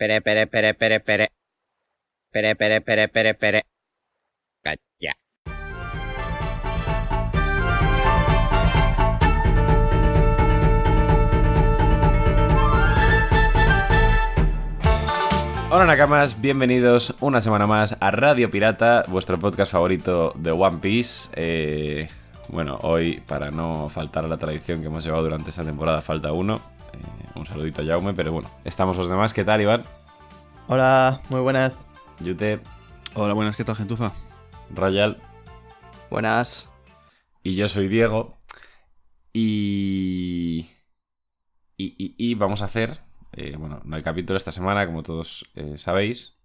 Pere, pere, pere, pere, pere. Pere, pere, pere, pere, pere. Cacha. Hola Nakamas, bienvenidos una semana más a Radio Pirata, vuestro podcast favorito de One Piece. Eh, bueno, hoy, para no faltar a la tradición que hemos llevado durante esta temporada, falta uno. Eh, un saludito a Jaume, pero bueno, estamos los demás. ¿Qué tal, Iván? Hola, muy buenas. Yute, Hola, buenas, ¿qué tal, gentuza? Royal Buenas. y yo soy Diego. Y... Y, y- y vamos a hacer... eh, bueno, no hay capítulo esta semana, como todos eh, sabéis.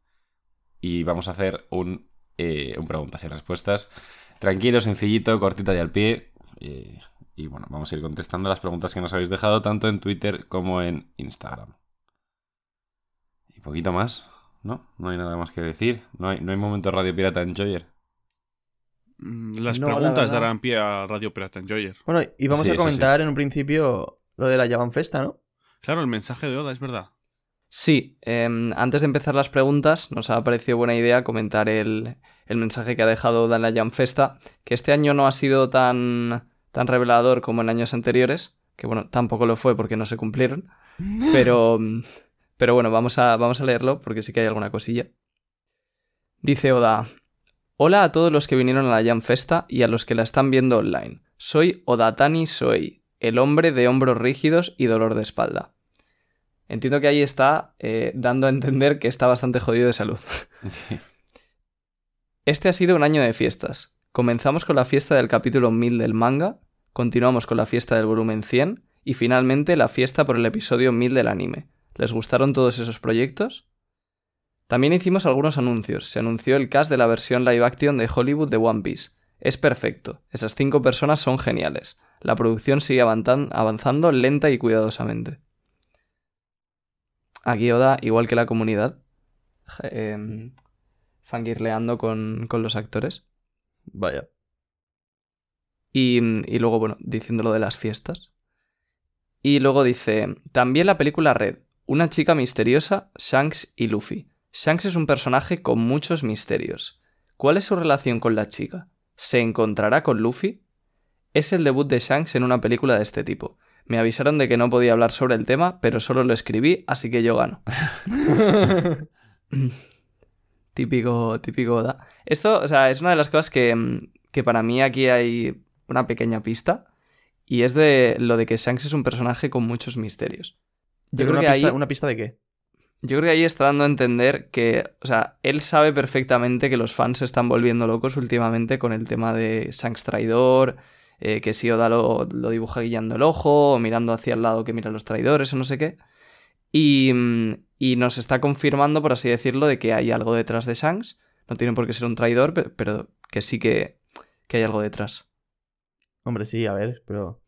Y vamos a hacer un, eh, un preguntas y respuestas. Tranquilo, sencillito, cortito y al pie. Y bueno, vamos a ir contestando las preguntas que nos habéis dejado tanto en Twitter como en Instagram. Y poquito más, ¿no? No hay nada más que decir. No hay, no hay momento Radio Pirata Enjoyer. Mm, Las No, preguntas darán pie a Radio Pirata Enjoyer. Bueno, y vamos Sí, a comentar en un principio lo de la Javan Festa, ¿no? Claro, el mensaje de Oda, es verdad. Sí, em, antes de empezar las preguntas, nos ha parecido buena idea comentar el, el mensaje que ha dejado Dan la Jam Festa, que este año no ha sido tan, tan revelador como en años anteriores, que bueno, tampoco lo fue porque no se cumplieron, pero, pero bueno, vamos a, vamos a leerlo porque sí que hay alguna cosilla. Dice Oda, Hola a todos los que vinieron a la Jam Festa y a los que la están viendo online. Soy Odatani Soei, el hombre de hombros rígidos y dolor de espalda. Entiendo que ahí está eh, dando a entender que está bastante jodido de salud. Sí. Este ha sido un año de fiestas. Comenzamos con la fiesta del capítulo 1000 del manga, continuamos con la fiesta del volumen 100 y finalmente la fiesta por el episodio 1000 del anime. ¿Les gustaron todos esos proyectos? También hicimos algunos anuncios. Se anunció el cast de la versión live action de Hollywood de One Piece. Es perfecto. Esas cinco personas son geniales. La producción sigue avanzan- avanzando lenta y cuidadosamente. Aquí Oda, igual que la comunidad, em, fangirleando con, con los actores. Vaya. Y, y luego, bueno, diciendo lo de las fiestas. Y luego dice, también la película Red, una chica misteriosa, Shanks y Luffy. Shanks es un personaje con muchos misterios. ¿Cuál es su relación con la chica? ¿Se encontrará con Luffy? Es el debut de Shanks en una película de este tipo. Me avisaron de que no podía hablar sobre el tema, pero solo lo escribí, así que yo gano. típico, típico Oda. Esto, o sea, es una de las cosas que, mm, que para mí aquí hay una pequeña pista. Y es de lo de que Shanks es un personaje con muchos misterios. Yo Pero creo una, que pista, ahí, ¿Una pista de qué? yo creo que ahí está dando a entender que, o sea, él sabe perfectamente que los fans se están volviendo locos últimamente con el tema de Shanks traidor, eh, que si Oda lo, lo dibuja guiando el ojo, o mirando hacia el lado que mira los traidores, o no sé qué. Y, y nos está confirmando, por así decirlo, de que hay algo detrás de Shanks. No tiene por qué ser un traidor, pe- pero que sí que, que hay algo detrás. Hombre, sí, a ver, pero...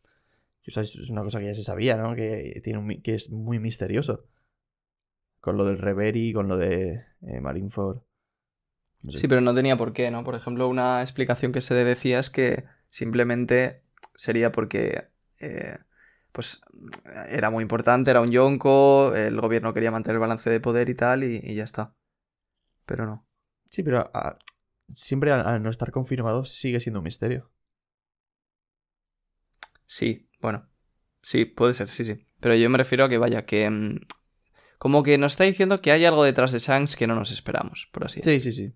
o sea, es una cosa que ya se sabía, ¿no? Que, tiene un que es muy misterioso. Con lo del Reverie, con lo de eh, Marineford. No sé. Sí, pero no tenía por qué, ¿no? Por ejemplo, una explicación que se decía es que simplemente sería porque eh, pues era muy importante, era un yonko, el gobierno quería mantener el balance de poder y tal, y, y ya está. Pero no. Sí, pero ah, siempre al, al no estar confirmado sigue siendo un misterio. Sí, bueno. Sí, puede ser, sí, sí. Pero yo me refiero a que vaya, que... mm, como que nos está diciendo que hay algo detrás de Shanks que no nos esperamos, por así decirlo. Sí, sí, sí.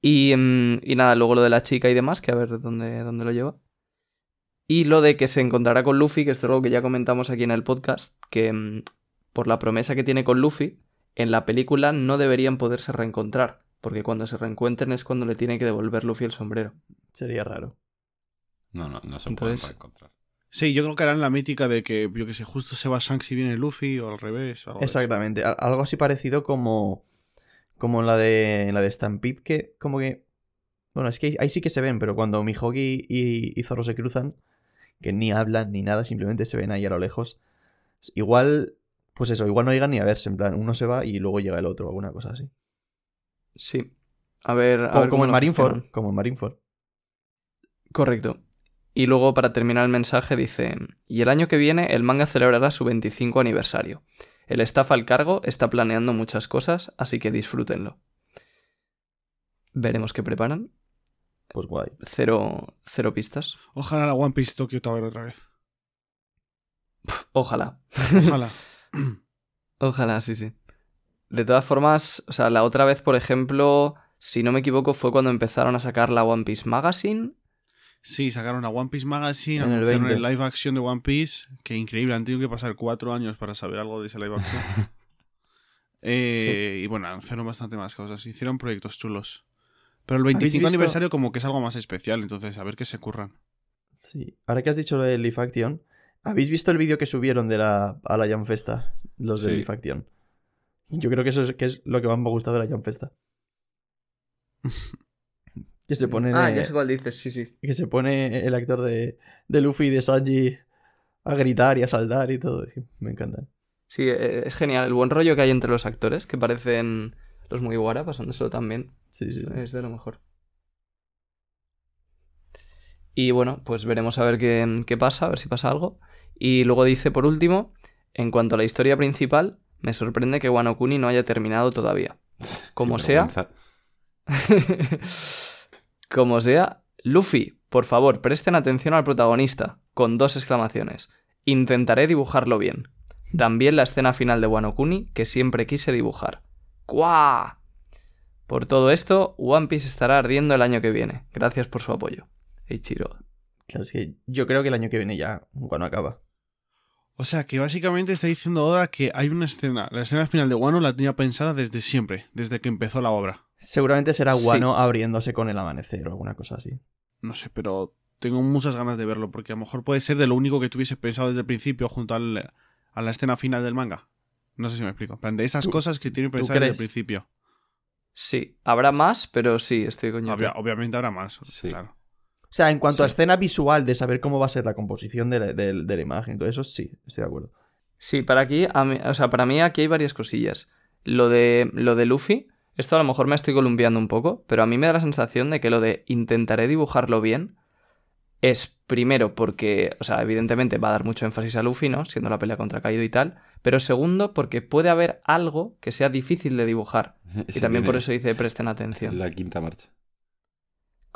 Y, mm, y nada, luego lo de la chica y demás, que a ver dónde, dónde lo lleva. Y lo de que se encontrará con Luffy, que esto es algo que ya comentamos aquí en el podcast, que mm, por la promesa que tiene con Luffy, en la película no deberían poderse reencontrar, porque cuando se reencuentren es cuando le tiene que devolver Luffy el sombrero. Sería raro. No, no, no se Entonces- pueden encontrar. Sí, yo creo que harán la mítica de que, yo que sé, justo se va Shanks y viene Luffy, o al revés. o algo. Exactamente. Algo así parecido como. Como en la de. en la de Stampede, que como que. Bueno, es que ahí- sí que se ven, pero cuando Mihogi y, y Zoro se cruzan, que ni hablan ni nada, simplemente se ven ahí a lo lejos. Igual. Pues eso, igual no llegan ni a verse, en plan, uno se va y luego llega el otro, alguna cosa así. Sí. A ver. a Como, ver como en Marineford. gestionan. Como en Marineford. Correcto. Y luego, para terminar el mensaje, dice: Y el año que viene, el manga celebrará su 25 aniversario. El staff al cargo está planeando muchas cosas, así que disfrútenlo. Veremos qué preparan. Pues guay. Cero, cero pistas. Ojalá la One Piece Tokyo Tower otra vez. Ojalá. Ojalá. Ojalá, sí, sí. De todas formas, o sea, la otra vez, por ejemplo, si no me equivoco, fue cuando empezaron a sacar la One Piece Magazine. Sí, sacaron a One Piece Magazine, En el anunciaron 20. el live action de One Piece. Que increíble, han tenido que pasar cuatro años para saber algo de ese live action. Eh, Y bueno, anunciaron bastante más cosas. Hicieron proyectos chulos. Pero el 25 visto? aniversario como que es algo más especial, entonces a ver qué se curran. Sí. Ahora que has dicho lo de Leaf Action, ¿habéis visto el vídeo que subieron de la, a la Jam Festa? Los de Sí. Leaf Action. Yo creo que eso es, que es lo que más me ha gustado de la Jam Festa. que se pone. Ah, ya sé cuál dices, sí, sí. que se pone el actor de, de Luffy y de Sanji a gritar y a saltar y todo. Me encantan. Sí, eh, es genial. El buen rollo que hay entre los actores, que parecen los Mugiwara, pasándoselo también. Sí, sí, sí. Es de lo mejor. Y bueno, pues veremos a ver qué, qué pasa, a ver si pasa algo. Y luego dice por último, en cuanto a la historia principal, me sorprende que Wano Kuni no haya terminado todavía. Como sea. Como sea, Luffy, por favor, presten atención al protagonista, con dos exclamaciones. Intentaré dibujarlo bien. También la escena final de Wano Kuni, que siempre quise dibujar. ¡Cuá! Por todo esto, One Piece estará ardiendo el año que viene. Gracias por su apoyo. Eiichiro. Claro, yo creo que el año que viene ya, cuando acaba. O sea, que básicamente está diciendo Oda que hay una escena. La escena final de Wano la tenía pensada desde siempre, desde que empezó la obra. Seguramente será Sí. Guano abriéndose con el amanecer o alguna cosa así. No sé, pero tengo muchas ganas de verlo, porque a lo mejor puede ser de lo único que tuviese pensado desde el principio junto al- a la escena final del manga. No sé si me explico. En plan, de esas ¿Tú- cosas que tiene pensado desde el principio. Sí, habrá más, pero sí, estoy coño. Obvia- obviamente habrá más. Sí. Claro. O sea, en cuanto a escena visual de saber cómo va a ser la composición de la, de- de la imagen y todo eso, sí, estoy de acuerdo. Sí, para aquí, a mí- o sea, para mí aquí hay varias cosillas. Lo de, lo de Luffy, esto a lo mejor me estoy columpiando un poco, pero a mí me da la sensación de que lo de intentaré dibujarlo bien es primero porque, o sea, evidentemente va a dar mucho énfasis a Luffy, ¿no? Siendo la pelea contra Kaido y tal, pero segundo porque puede haber algo que sea difícil de dibujar. Y también por eso dice presten atención. La quinta marcha.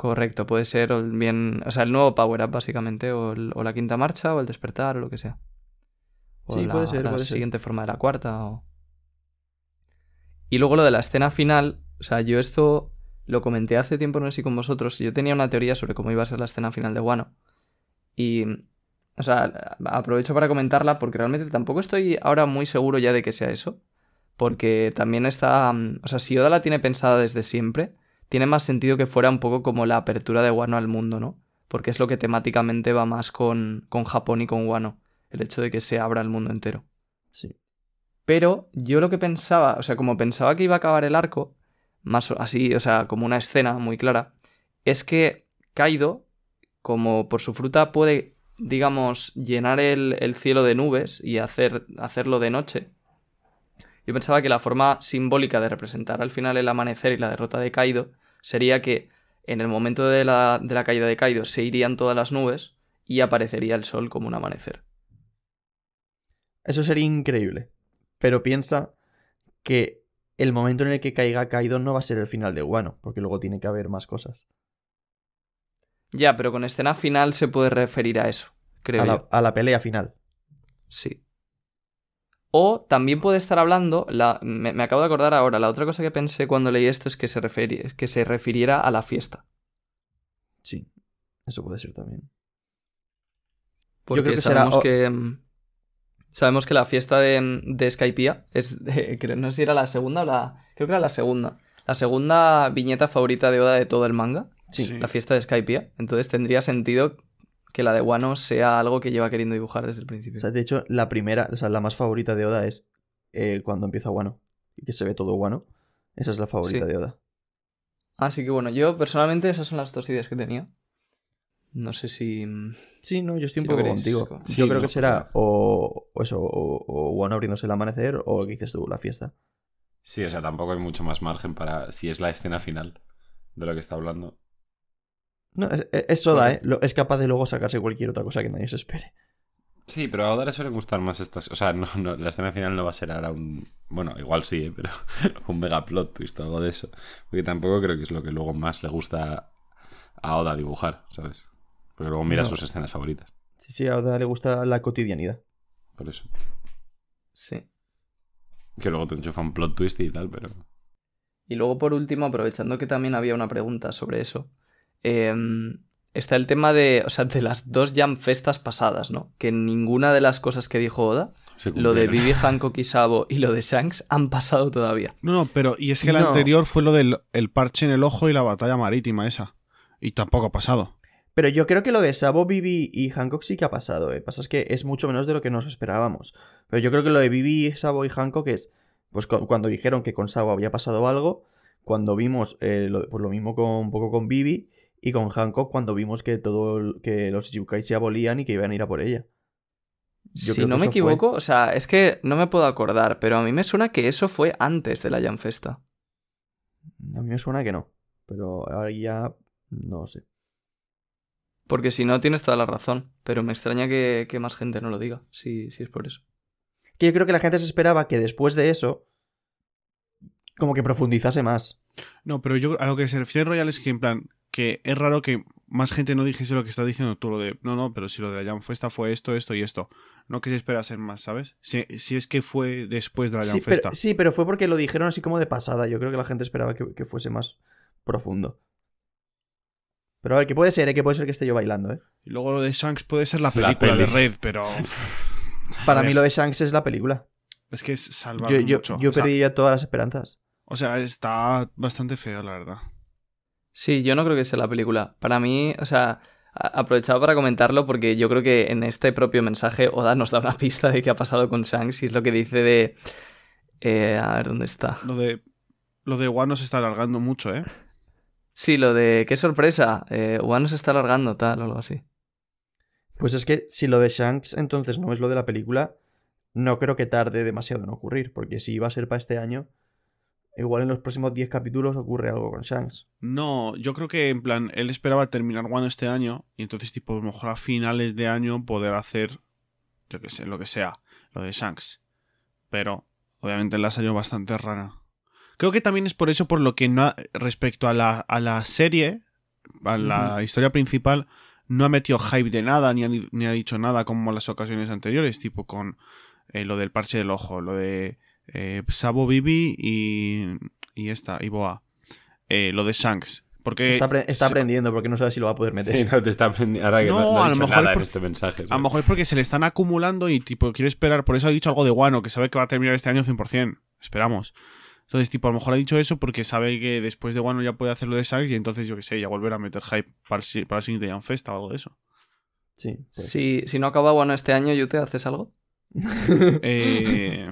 Correcto, puede ser bien, o sea, el nuevo power up básicamente, o, el- o la quinta marcha, o el despertar, o lo que sea. O Sí, la, puede ser, la puede ser. siguiente forma de la cuarta. O... Y luego lo de la escena final, o sea, yo esto lo comenté hace tiempo, no sé si con vosotros, yo tenía una teoría sobre cómo iba a ser la escena final de Wano. Y, o sea, aprovecho para comentarla porque realmente tampoco estoy ahora muy seguro ya de que sea eso. Porque también está, o sea, si Oda la tiene pensada desde siempre, tiene más sentido que fuera un poco como la apertura de Wano al mundo, ¿no? Porque es lo que temáticamente va más con, con Japón y con Wano. El hecho de que se abra el mundo entero. Sí. Pero yo lo que pensaba, o sea, como pensaba que iba a acabar el arco, más así, o sea, como una escena muy clara, es que Kaido, como por su fruta puede, digamos, llenar el, el cielo de nubes y hacer, hacerlo de noche, yo pensaba que la forma simbólica de representar al final el amanecer y la derrota de Kaido sería que en el momento de la, de la caída de Kaido se irían todas las nubes y aparecería el sol como un amanecer. Eso sería increíble. Pero piensa que el momento en el que caiga Kaido no va a ser el final de Wano, porque luego tiene que haber más cosas. Ya, pero con escena final se puede referir a eso, creo A yo. la, a la pelea final. Sí. O también puede estar hablando, la, me, me acabo de acordar ahora, la otra cosa que pensé cuando leí esto es que se, referi- que se refiriera a la fiesta. Sí. Eso puede ser también. Porque creo que será- sabemos que. mm, Sabemos que la fiesta de, de Skypiea es. de- no sé si era la segunda o la. Creo que era la segunda. La segunda viñeta favorita de Oda de todo el manga. Sí. Sí. La fiesta de Skypiea. Entonces tendría sentido que la de Wano sea algo que lleva queriendo dibujar desde el principio. O sea, de hecho, la primera, o sea, la más favorita de Oda es eh, cuando empieza Wano. Y que se ve todo Wano. Esa es la favorita Sí. de Oda. Así que bueno, yo personalmente esas son las dos ideas que tenía. No sé si. mm, Sí, no, yo estoy un Si poco queréis, contigo. Sí, yo creo no, que pues será o, o eso, o, o Wano abriéndose el amanecer, o lo que dices tú, la fiesta. Sí, o sea, tampoco hay mucho más margen para si es la escena final de lo que está hablando. No, es, es Oda, ¿eh? Lo- es capaz de luego sacarse cualquier otra cosa que nadie se espere. Sí, pero a Oda le suelen gustar más estas. O sea, no, no, la escena final no va a ser ahora un. Bueno, igual sí, ¿eh? pero un mega plot twist o algo de eso. Porque tampoco creo que es lo que luego más le gusta a Oda dibujar, ¿sabes? Porque luego mira No. sus escenas favoritas. Sí, sí, a Oda le gusta la cotidianidad. Por eso. Sí. Que luego te enchufa un plot twist y tal, pero. Y luego, por último, aprovechando que también había una pregunta sobre eso, em, está el tema de, o sea, de las dos Jam Festas pasadas, ¿no? Que ninguna de las cosas que dijo Oda, lo de. Vivi Hancock y Sabo y lo de Shanks, han pasado todavía. No, no, pero y es que la No. anterior fue lo del el parche en el ojo y la batalla marítima esa. Y tampoco ha pasado. Pero yo creo que lo de Sabo, Vivi y Hancock sí que ha pasado, ¿eh? Pasa es que es mucho menos de lo que nos esperábamos. Pero yo creo que lo de Vivi, Sabo y Hancock es, pues cu- cuando dijeron que con Sabo había pasado algo, cuando vimos, eh, lo, pues lo mismo con un poco con Vivi y con Hancock cuando vimos que todo, el- que los Yukai se abolían y que iban a ir a por ella. Yo si no me fue. equivoco, o sea, es que no me puedo acordar, pero a mí me suena que eso fue antes de la Jam Festa. A mí me suena que no, pero ahora ya no sé. Porque si no, tienes toda la razón. Pero me extraña que, que más gente no lo diga, si, si es por eso. Que yo creo que la gente se esperaba que después de eso, como que profundizase más. No, pero yo a lo que se refiere Royal es que en plan, que es raro que más gente no dijese lo que estás diciendo tú, lo de, no, no, pero si lo de la Jam Festa fue esto, esto y esto. No que se espera ser más, ¿sabes? Si, si es que fue después de la Sí pero, sí, pero fue porque lo dijeron así como de pasada. Yo creo que la gente esperaba que, que fuese más profundo. Pero a ver, que puede ser, ¿eh? que puede ser que esté yo bailando, ¿eh? Y luego lo de Shanks puede ser la La película de. Red, pero Para mí lo de Shanks es la película. es que es salvar Yo, yo, mucho. yo o, sea, perdí ya todas las esperanzas. o sea, está bastante feo, la verdad. Sí, yo no creo que sea la película. Para mí, o sea, aprovechaba para comentarlo porque yo creo que en este propio mensaje Oda nos da una pista de qué ha pasado con Shanks y es lo que dice de... eh, a ver, ¿dónde está? Lo de lo de Wano se está alargando mucho, ¿eh? Sí, lo de... ¡Qué sorpresa! Eh, Wano se está alargando, tal, o algo así. Pues es que si lo de Shanks entonces no es lo de la película, no creo que tarde demasiado en ocurrir. Porque si iba a ser para este año, igual en los próximos 10 capítulos ocurre algo con Shanks. No, yo creo que en plan, él esperaba terminar Wano este año y entonces, tipo, a lo mejor a finales de año poder hacer, yo que sé, lo que sea, lo de Shanks. Pero, obviamente, le ha salido bastante rara. Creo que también es por eso por lo que no ha- respecto a la, a la serie, a la historia principal, no ha metido hype de nada, ni ha, ni ha dicho nada como en las ocasiones anteriores, tipo con eh, lo del parche del ojo, lo de eh, Sabo Bibi y, y esta, y Boa. Eh, lo de Shanks. Porque Está, apre- está se- aprendiendo porque no sabe si lo va a poder meter. Sí, no te está aprendiendo. Ahora que no, No, no a lo mejor por- en este mensaje. A lo mejor es porque se le están acumulando y tipo quiere esperar, por eso ha dicho algo de Guano, que sabe que va a terminar este año 100%. Esperamos. Entonces, tipo, a lo mejor ha dicho eso porque sabe que después de Guano ya puede hacer lo de Shanks y entonces, yo que sé, ya volver a meter hype para el, para la siguiente Jam Festa o algo de eso. Sí. pues. Si, si no acaba Wano este año, ¿Yute haces algo? Eh,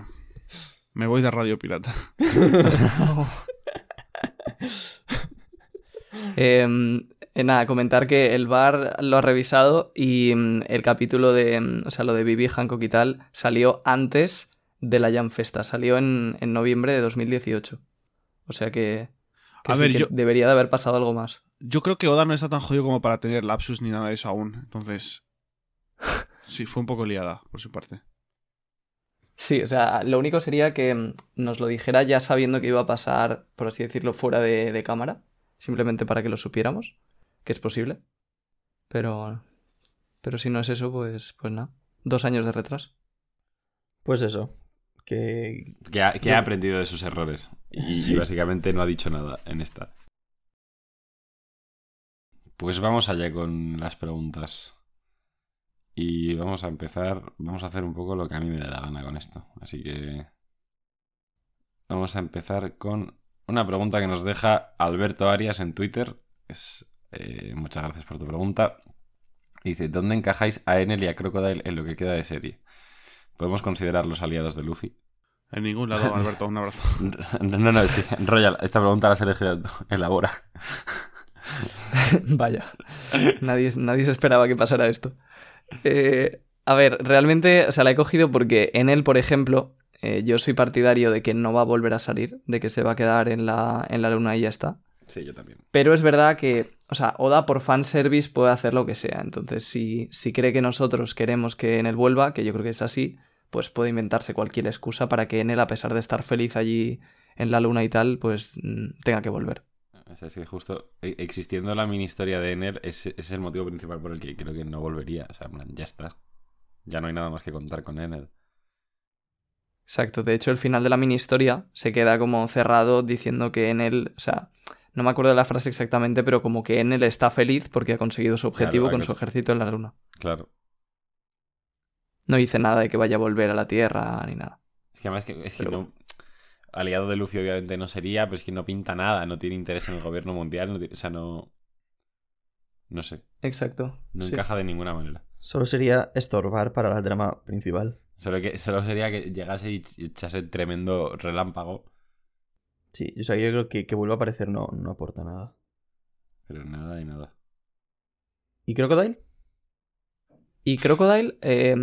me voy de Radio Pirata. Eh, eh, nada, comentar que el bar lo ha revisado y mm, el capítulo de, mm, o sea, lo de Bibi Hancock y tal, salió antes de la Jam Festa, salió en, en noviembre de 2018. O sea que, que A sí ver, que yo- debería de haber pasado algo más. Yo creo que Oda no está tan jodido como para tener lapsus ni nada de eso aún. Entonces, sí, fue un poco liada por su parte. Sí, o sea, lo único sería que mm, nos lo dijera ya sabiendo que iba a pasar, por así decirlo, fuera de, de cámara, simplemente para que lo supiéramos, que es posible. Pero, pero si no es eso, pues, pues nada, dos años de retraso. Pues eso. Que. Que, ha, que ha aprendido de sus errores. Y, Sí. y básicamente no ha dicho nada en esta. Pues vamos allá con las preguntas. Y vamos a empezar. Vamos a hacer un poco lo que a mí me da la gana con esto. Así que. Vamos a empezar con una pregunta que nos deja Alberto Arias en Twitter. Es, eh, muchas gracias por tu pregunta. Dice: ¿Dónde encajáis a Enel y a Crocodile en lo que queda de serie? ¿Podemos considerarlos aliados de Luffy? En ningún lado, Alberto, un abrazo. No, no, no, sí, Royal, esta pregunta la has elegido. Elabora. Vaya, nadie, nadie se esperaba que pasara esto. Eh, a ver, realmente, o sea, la he cogido porque en él, por ejemplo, eh, yo soy partidario de que no va a volver a salir, de que se va a quedar en la, en la luna y ya está. Sí, yo también. Pero es verdad que, o sea, Oda por fanservice puede hacer lo que sea. Entonces, si, si cree que nosotros queremos que Enel vuelva, que yo creo que es así, pues puede inventarse cualquier excusa para que Enel, a pesar de estar feliz allí en la luna y tal, pues mm, tenga que volver. O sea, es que justo e- existiendo la mini historia de Ener, ese, ese es el motivo principal por el que creo que no volvería. O sea, en plan, ya está. Ya no hay nada más que contar con Ener. Exacto. De hecho, el final de la mini historia se queda como cerrado diciendo que Enel, o sea, no me acuerdo de la frase exactamente, pero como que Enel está feliz porque ha conseguido su objetivo Claro, con su es- ejército en la luna. Claro. No dice nada de que vaya a volver a la Tierra ni nada. Es que además que, es que Pero no. Aliado de Luffy, obviamente no sería, pero es que no pinta nada, no tiene interés en el gobierno mundial, no tiene- o sea, no. No sé, Exacto. no sí. encaja de ninguna manera. Solo sería estorbar para la trama principal. Solo, que, solo sería que llegase y ch- echase tremendo relámpago, Sí, o sea, yo creo que que vuelva a aparecer no, no aporta nada. pero nada y nada. ¿Y Crocodile? Y Crocodile, eh,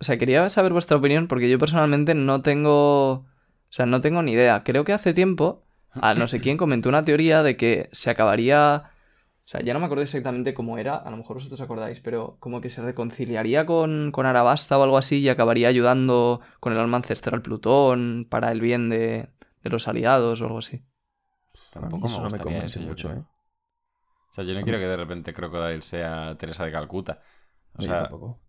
o sea, quería saber vuestra opinión porque yo personalmente no tengo, o sea, no tengo ni idea. Creo que hace tiempo, a no sé quién comentó una teoría de que se acabaría, o sea, ya no me acuerdo exactamente cómo era, a lo mejor vosotros acordáis, pero como que se reconciliaría con, con Arabasta o algo así y acabaría ayudando con el alma ancestral Plutón para el bien de, de los aliados o algo así. Tampoco eso me no me convence eso, mucho, creo. ¿eh? O sea, yo no quiero que de repente Crocodile sea Teresa de Calcuta. O sea, tampoco.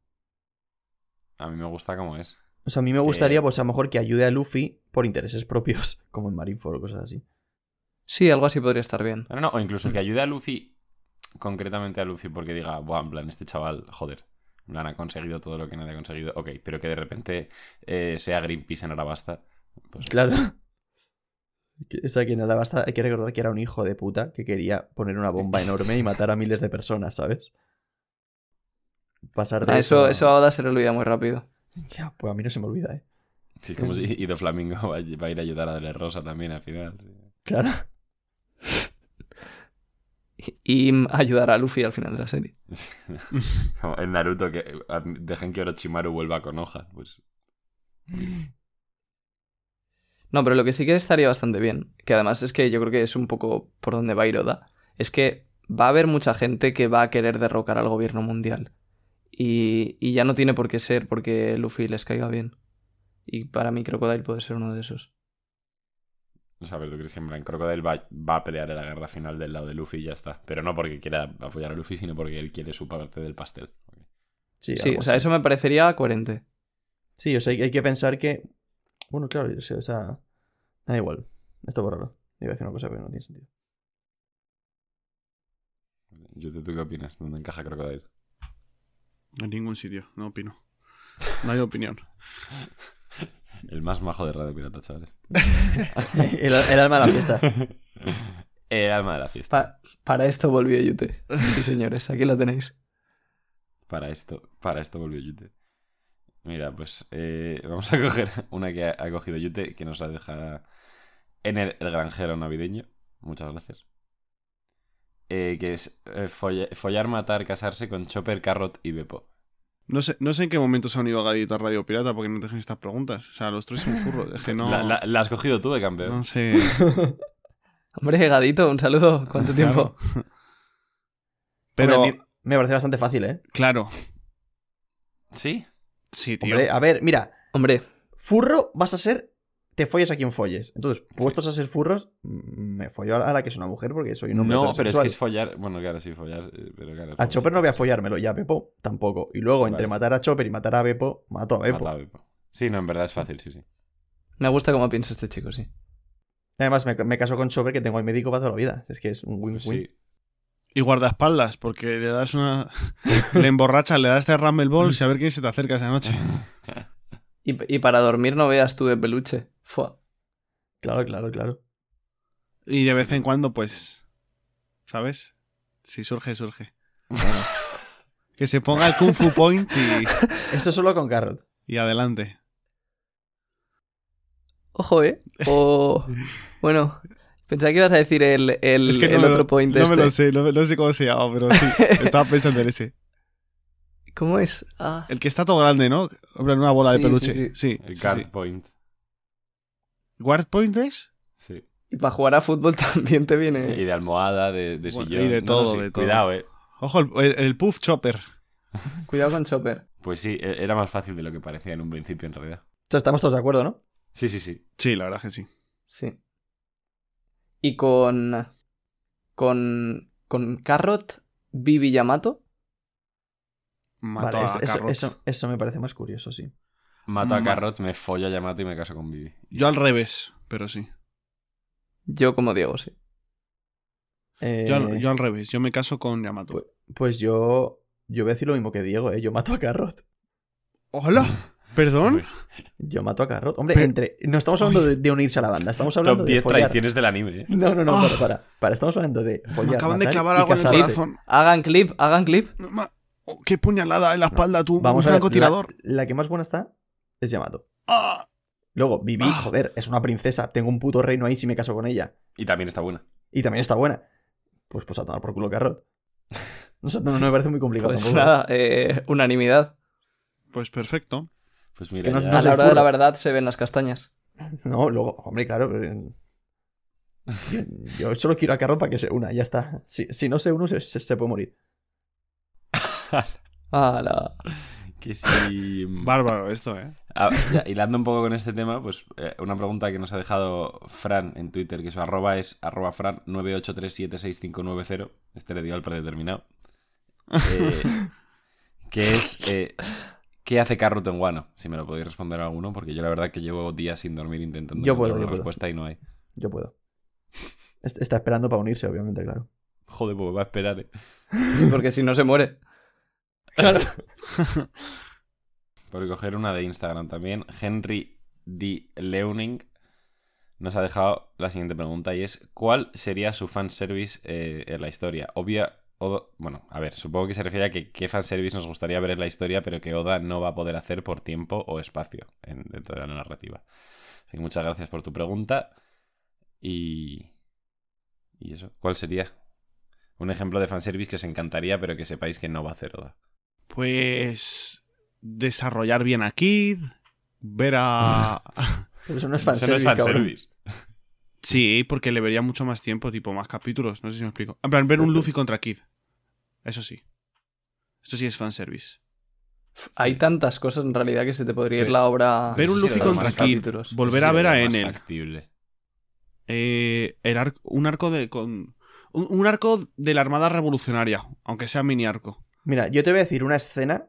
a mí me gusta como es. O sea, a mí me que- gustaría, pues a lo mejor que ayude a Luffy por intereses propios, como en Marineford o cosas así. Sí, algo así podría estar bien. No, no, o incluso que ayude a Luffy, concretamente a Luffy, porque diga, Buah, en plan, este chaval, joder, en plan, ha conseguido todo lo que nadie ha conseguido. Ok, pero que de repente eh, sea Greenpeace en Arabasta. Pues, Claro. Que- O sea, que nada basta, hay que recordar que era un hijo de puta que quería poner una bomba enorme y matar a miles de personas, ¿sabes? Pasar de Ah, eso, a- eso a Oda se le olvida muy rápido. Ya, pues a mí no se me olvida, ¿eh? Sí, es como si Ido Flamingo va a ir a ayudar a De Rosa también al final. sí. Claro. Y mm, ayudar a Luffy al final de la serie. Como en Naruto, que dejen que Orochimaru vuelva con hoja. Pues No, pero lo que sí que estaría bastante bien, que además es que yo creo que es un poco por donde va a ir Oda, es que va a haber mucha gente que va a querer derrocar al gobierno mundial. Y, y ya no tiene por qué ser porque Luffy les caiga bien. Y para mí Crocodile puede ser uno de esos. O sea, a ver, ¿tú crees que en plan Crocodile va, va a pelear en la guerra final del lado de Luffy y ya está? Pero no porque quiera apoyar a Luffy, sino porque él quiere su parte del pastel. Sí, Sí, o sea, así. eso me parecería coherente. Sí, o sea, hay hay que pensar que. Bueno, claro, yo sé, o sea. Da igual. Esto bórralo. Iba a decir una cosa, pero no tiene sentido. Yo ¿tú qué opinas? ¿Dónde encaja Crocodile? En ningún sitio, no opino. No hay opinión. El más majo de Radio Pirata, chavales. el, el alma de la fiesta. El alma de la fiesta. Pa- para esto volvió Yute. Sí, señores, aquí lo tenéis. Para esto, para esto volvió Yute. Mira, pues eh, vamos a coger una que ha, ha cogido Yute, que nos la deja en el, el granjero navideño. Muchas gracias. Eh, que es eh, folla- follar, matar, casarse con Chopper, Carrot y Beppo. No sé, no sé en qué momento se han ido a Gadito a Radio Pirata porque no te dejan estas preguntas. O sea, los tres son furros. Es que no. La, la- la has cogido tú de campeón. no sé. Hombre, Gadito, un saludo. ¿Cuánto tiempo? Pero, Hombre, me parece bastante fácil, ¿eh? claro. ¿Sí? Sí, tío. Hombre, a ver, mira. Hombre, Furro vas a ser. Te folles a quien folles. Entonces, puestos a ser furros, me follo a la que es una mujer porque soy un hombre. No, pero es que es follar. Bueno, claro, sí, follar. eh, Pero claro, A Chopper no voy a follármelo, y a Beppo tampoco. Y luego, entre matar a Chopper y matar a Beppo, mato a Beppo. Mata a Beppo. Sí, no, en verdad es fácil, sí, sí. me gusta cómo piensa este chico, sí. Además, me, me caso con Chopper que tengo al médico para toda la vida. Es que es un win-win. sí. Y guardaespaldas, porque le das una. le emborrachas, le das este Rumble Balls y a ver quién se te acerca esa noche. Y, y para dormir no veas tú de peluche. Fua. Claro, claro, claro. Y de vez en cuando, pues. ¿Sabes? Si surge, surge. Que se ponga el Kung Fu Point y, Eso solo con Carrot. y adelante. Ojo, ¿eh? O... Bueno, pensaba que ibas a decir el, el, Es que el no, otro lo, point no este. me lo sé, no, sé cómo se llama, pero sí. Estaba pensando en ese. ¿Cómo es? Ah. El que está todo grande, ¿no? En una bola de peluche. sí, Sí, El sí, Card sí. Point. ¿Guard Point es? Sí. Y para jugar a fútbol también te Y viene. de almohada, de, de Bueno, sillón. y de No, todo, sí, de todo. Cuidado, eh. Ojo, el, el- el Puff Chopper. Cuidado con Chopper. Pues sí, e- era más fácil de lo que parecía en un principio, en realidad. O sea, estamos todos de acuerdo, ¿no? Sí, sí, sí. Sí, la verdad que sí. Sí. Y con. Con. Con Carrot, Vivi Yamato. Mató vale, a eso, eso, Carrot. eso, eso me parece más curioso, sí. Mato a Carrot, me follo a Yamato y me caso con Vivi. Yo al revés, pero sí. Yo como Diego, sí. Eh, Yo, al, yo al revés. Yo me caso con Yamato. Pues, pues yo. Yo voy a decir lo mismo que Diego, ¿eh? Yo mato a Carrot. ¡Hola! ¿Perdón? Yo mato a Carrot. Hombre, Pero- entre. No estamos hablando de, de unirse a la banda, estamos hablando Top de 10 follar. traiciones del anime, eh. No, no, no, Ah. para, para, para. Estamos hablando de follar, Me acaban de clavar algo en el corazón. Hagan clip, hagan clip. Ma- oh, ¡Qué puñalada en la espalda, tú! Vamos un a ver, francotirador. La, la que más buena está es Yamato. ¡Ah! Luego, Vivi, Ah. joder, es una princesa. Tengo un puto reino ahí si me caso con ella. Y también está buena. Y también está buena. Pues, pues a tomar por culo Carrot. No, sé, no, no me parece muy complicado Pues tampoco. nada, eh, unanimidad. Pues perfecto. Pues mira, no- a la hora de la verdad se ven las castañas. No, luego, hombre, claro. pero- Yo, yo solo quiero a Carrot para que se una, ya está. Si, si no se uno, se, se- se puede morir. ¡Hala! Que sí. Bárbaro esto, ¿eh? Ah, ya, hilando un poco con este tema, pues eh, una pregunta que nos ha dejado Fran en Twitter, que su arroba es arroba fran 983765590. Este le dio al predeterminado. Eh, que es, eh, ¿qué hace Carrot en Guano? Si me lo podéis responder alguno, porque yo la verdad que llevo días sin dormir intentando Yo encontrar puedo, yo una puedo. respuesta y no hay. Yo puedo. Est- Está esperando para unirse, obviamente, claro. Joder, pues va a esperar, eh. Porque si no se muere. Por coger una de Instagram también, Henry D. Leuning nos ha dejado la siguiente pregunta y es ¿cuál sería su fanservice eh, en la historia? Obvia, o- bueno, a ver, supongo que se refiere a que qué fanservice nos gustaría ver en la historia, pero que Oda no va a poder hacer por tiempo o espacio en, dentro de la narrativa. Muchas gracias por tu pregunta y... ¿Y eso? ¿Cuál sería? Un ejemplo de fanservice que os encantaría, pero que sepáis que no va a hacer Oda. Pues desarrollar bien a Kid, ver a... Pero eso no es Eso no fanservice, es cabrón. fanservice. sí, porque le vería mucho más tiempo, tipo más capítulos, no sé si me explico. En plan, ver un Luffy contra Kid. Eso sí. Esto sí es fanservice. Hay tantas cosas en realidad que se te podría ir la obra. ver un Luffy contra Kid, capítulos. volver a ver a Enel. factible. Eh, el ar- un arco de... Con, un, un arco de la Armada Revolucionaria, aunque sea mini arco. Mira, yo te voy a decir una escena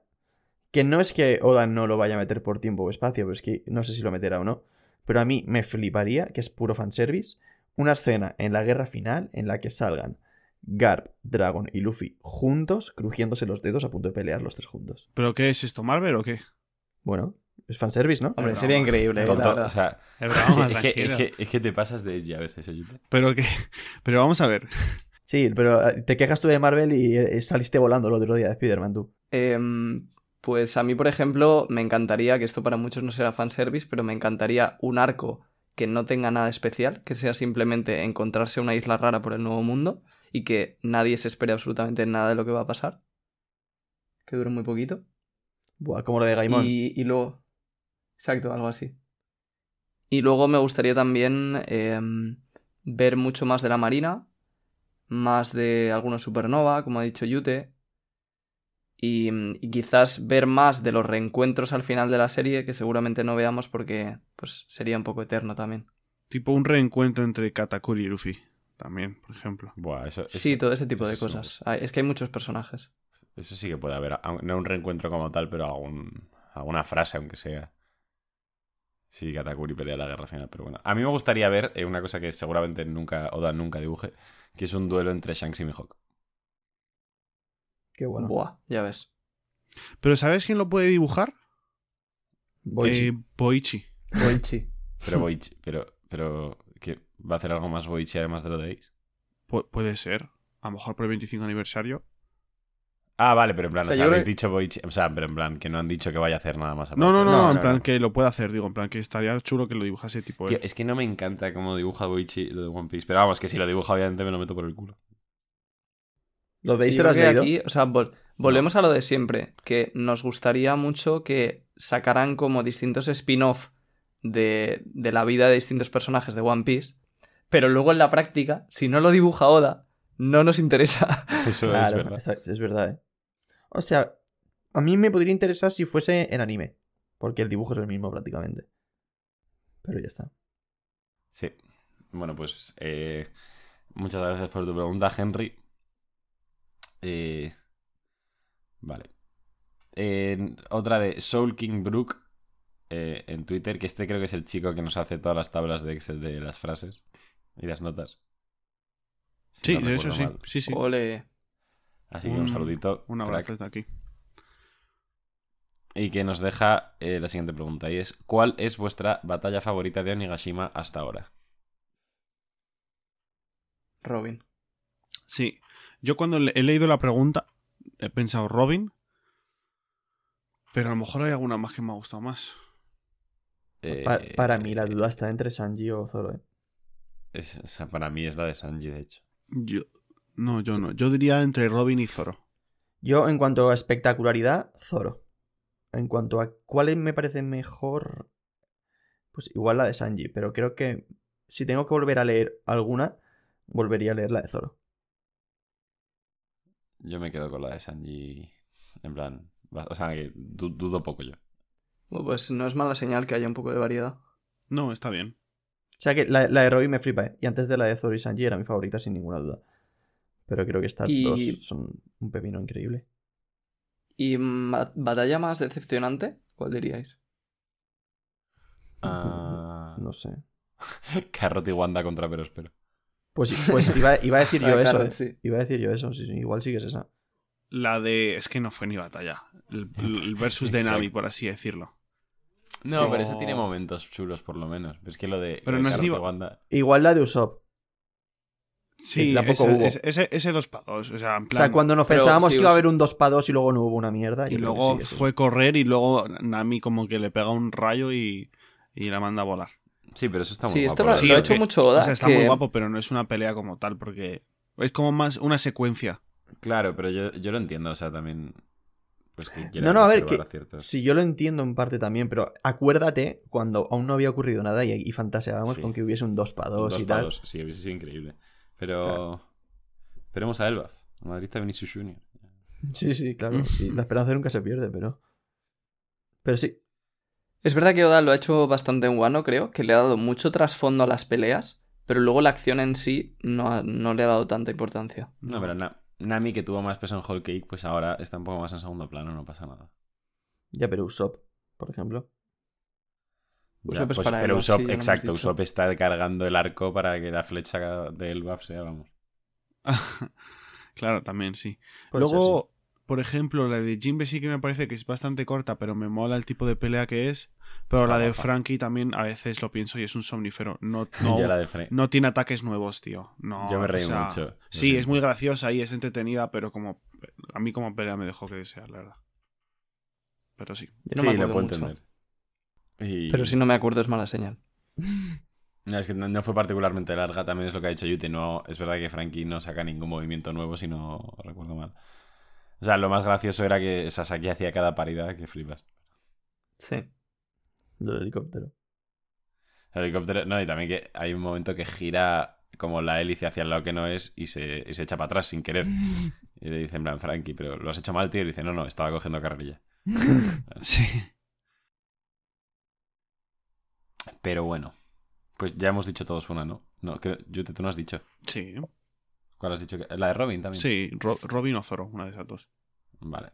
que no es que Oda no lo vaya a meter por tiempo o espacio, pero es que no sé si lo meterá o no. Pero a mí me fliparía, que es puro fanservice, una escena en la guerra final en la que salgan Garp, Dragon y Luffy juntos, crujiéndose los dedos a punto de pelear los tres juntos. ¿Pero qué es esto, Marvel o qué? Bueno, es fanservice, ¿no? Hombre, sería increíble, Tonto, la verdad. o sea, Es broma, es, que, es, tranquilo. que, es que te pasas de edgy a veces, oye. Pero que... Pero vamos a ver. Sí, pero eh, te quejas tú de Marvel y eh, saliste volando el otro día de Spider-Man tú. Em, pues a mí, por ejemplo, me encantaría, que esto para muchos no será fanservice, pero me encantaría un arco que no tenga nada especial, que sea simplemente encontrarse una isla rara por el nuevo mundo y que nadie se espere absolutamente nada de lo que va a pasar. Que dure muy poquito. Buah, como lo de Gaimon. Y, y luego. Exacto, algo así. Y luego me gustaría también em, ver mucho más de la Marina, más de algunos Supernova, como ha dicho Yute. Y, y quizás ver más de los reencuentros al final de la serie, que seguramente no veamos porque pues sería un poco eterno también. Tipo un reencuentro entre Katakuri y Luffy. También, por ejemplo. Buah, eso, eso- Sí, todo ese tipo eso de cosas. Es que hay muchos personajes. Eso sí que puede haber. No un reencuentro como tal, pero algún, alguna frase, aunque sea. Sí, Katakuri pelea la guerra final, pero bueno. A mí me gustaría ver eh, una cosa que seguramente nunca Oda nunca dibuje, que es un duelo entre Shanks y Mihawk. Qué bueno. Buah, ya ves. Pero ¿sabes quién lo puede dibujar? Boichi. Eh, Boichi. Boichi. Pero Boichi, pero, pero ¿qué? ¿Va a hacer algo más Boichi además de lo de Ace? Pu- puede ser. A lo mejor por el 25 aniversario. Ah, vale, pero en plan, O sea, o sea, yo habéis dicho Boichi, o sea, pero en plan, que no han dicho que vaya a hacer nada más. No, no, no, No, no, en plan que lo puede hacer, digo, en plan que estaría chulo que lo dibujase tipo Tío, él. es que no me encanta cómo dibuja Boichi lo de One Piece. Pero vamos, que si lo dibuja, obviamente me lo meto por el culo. ¿Lo Sí, veis? yo ¿Te lo has leído? aquí, o sea, vol- volvemos a lo de siempre, que nos gustaría mucho que sacaran como distintos spin-off de, de la vida de distintos personajes de One Piece, pero luego en la práctica, si no lo dibuja Oda, no nos interesa. Eso es verdad. exacto, es verdad, ¿eh? O sea, a mí me podría interesar si fuese en anime. Porque el dibujo es el mismo prácticamente. Pero ya está. Sí. Bueno, pues eh, muchas gracias por tu pregunta, Henry. Eh, vale. En- otra de Soul King Brook eh, en Twitter, que este creo que es el chico que nos hace todas las tablas de Excel de las frases y las notas. Si Sí, no de eso sí. mal. Sí, sí. Ole. Así que un, Un- saludito. Un crack. abrazo desde aquí. Y que nos deja eh, la siguiente pregunta y es ¿Cuál es vuestra batalla favorita de Onigashima hasta ahora? Robin. Sí. Yo cuando le- he leído la pregunta he pensado Robin. Pero a lo mejor hay alguna más que me ha gustado más. Pa- Eh, para mí la duda está entre Sanji o Zoro, ¿eh? es- o sea, para mí es la de Sanji, de hecho. Yo. No, yo no. Yo diría entre Robin y Zoro. Yo, en cuanto a espectacularidad, Zoro. En cuanto a cuál me parece mejor, pues igual la de Sanji, pero creo que si tengo que volver a leer alguna, volvería a leer la de Zoro. Yo me quedo con la de Sanji. En plan. va- O sea, que dudo poco yo. Bueno, pues no es mala señal que haya un poco de variedad. No, está bien. O sea que la, la de Robin me flipa, ¿eh? Y antes de la de Zoro y Sanji era mi favorita sin ninguna duda. Pero creo que estas Y- dos son un pepino increíble. ¿Y batalla más decepcionante? ¿Cuál diríais? Ah, No sé. Carrot y Wanda contra Perospero. Pues, pues iba, iba a decir yo de eso, Carrot, ¿eh? sí. Iba a decir yo eso, sí, sí. Igual sí que es esa. La de. Es que no fue ni batalla. El, el versus de Nami, Exacto. por así decirlo. No, Sí. pero ese tiene momentos chulos, por lo menos. Es que lo de, Pero lo de no es Carrot ni- y Wanda. Igual la de Usopp. Sí, tampoco ese, hubo. ese, ese, ese dos para dos. O sea, en O plan. sea, cuando nos pero pensábamos sí, que iba a haber un 2 para 2 y luego no hubo una mierda. Y luego sí, fue correr y luego Nami como que le pega un rayo y, y la manda a volar. Sí, pero eso está muy Sí, guapo. esto lo, Sí, lo ha hecho mucho Oda. o sea, está que- muy guapo, pero no es una pelea como tal, porque es como más una secuencia. Claro, pero yo, yo lo entiendo, o sea, también. Pues que No, no, a ver, que ciertos- Sí, yo lo entiendo en parte también, pero acuérdate cuando aún no había ocurrido nada y, y fantaseábamos Sí. con que hubiese un 2 para 2 Dos y tal. palos, sí, hubiese sido increíble. Pero. Esperemos a Elbaf. Madridista Vinicius Junior. Sí, sí, claro. sí, la esperanza nunca se pierde, pero. Pero sí. Es verdad que Oda lo ha hecho bastante en Wano, creo, que le ha dado mucho trasfondo a las peleas, pero luego la acción en sí no, ha- no le ha dado tanta importancia. No, pero Na- Nami, que tuvo más peso en Whole Cake, pues ahora está un poco más en segundo plano, no pasa nada. Ya, pero Usopp, por ejemplo. Usopp es pues, para pero Elbaf, Usopp, sí, lo exacto. Usopp está cargando el arco para que la flecha de Elbaf sea, vamos. claro, también sí. Puede ser, Luego, por ejemplo, la de Jinbe sí que me parece que es bastante corta, pero me mola el tipo de pelea que es. Pero Está la de guapa. Frankie también a veces lo pienso y es un somnífero. No, no, Yo la de Fre- no tiene ataques nuevos, tío. No, Yo me o reí sea, mucho. Sí, Me es muy graciosa y es entretenida, pero como a mí como pelea me dejó que desear, la verdad. Pero sí. Yo no me sí, lo acuerdo puedo mucho. entender. Y- Pero si no me acuerdo es mala señal. No, es que no, no fue particularmente larga, también es lo que ha dicho Yute. No, es verdad que Frankie no saca ningún movimiento nuevo, si no recuerdo mal. O sea, lo más gracioso era que Sasaki hacía cada paridad que flipas. Sí. Lo del helicóptero. El helicóptero, no, y también que hay un momento que gira como la hélice hacia el lado que no es y se, y se echa para atrás sin querer. Y le dice en plan, Frankie, pero lo has hecho mal, tío. Y dice, no, no, estaba cogiendo carrerilla. Sí. Pero bueno, pues ya hemos dicho todos una, ¿no? No, creo, Yute, tú no has dicho. Sí. ¿Cuál has dicho? que- La de Robin también. Sí, Ro- Robin o Zoro, una de esas dos. Vale.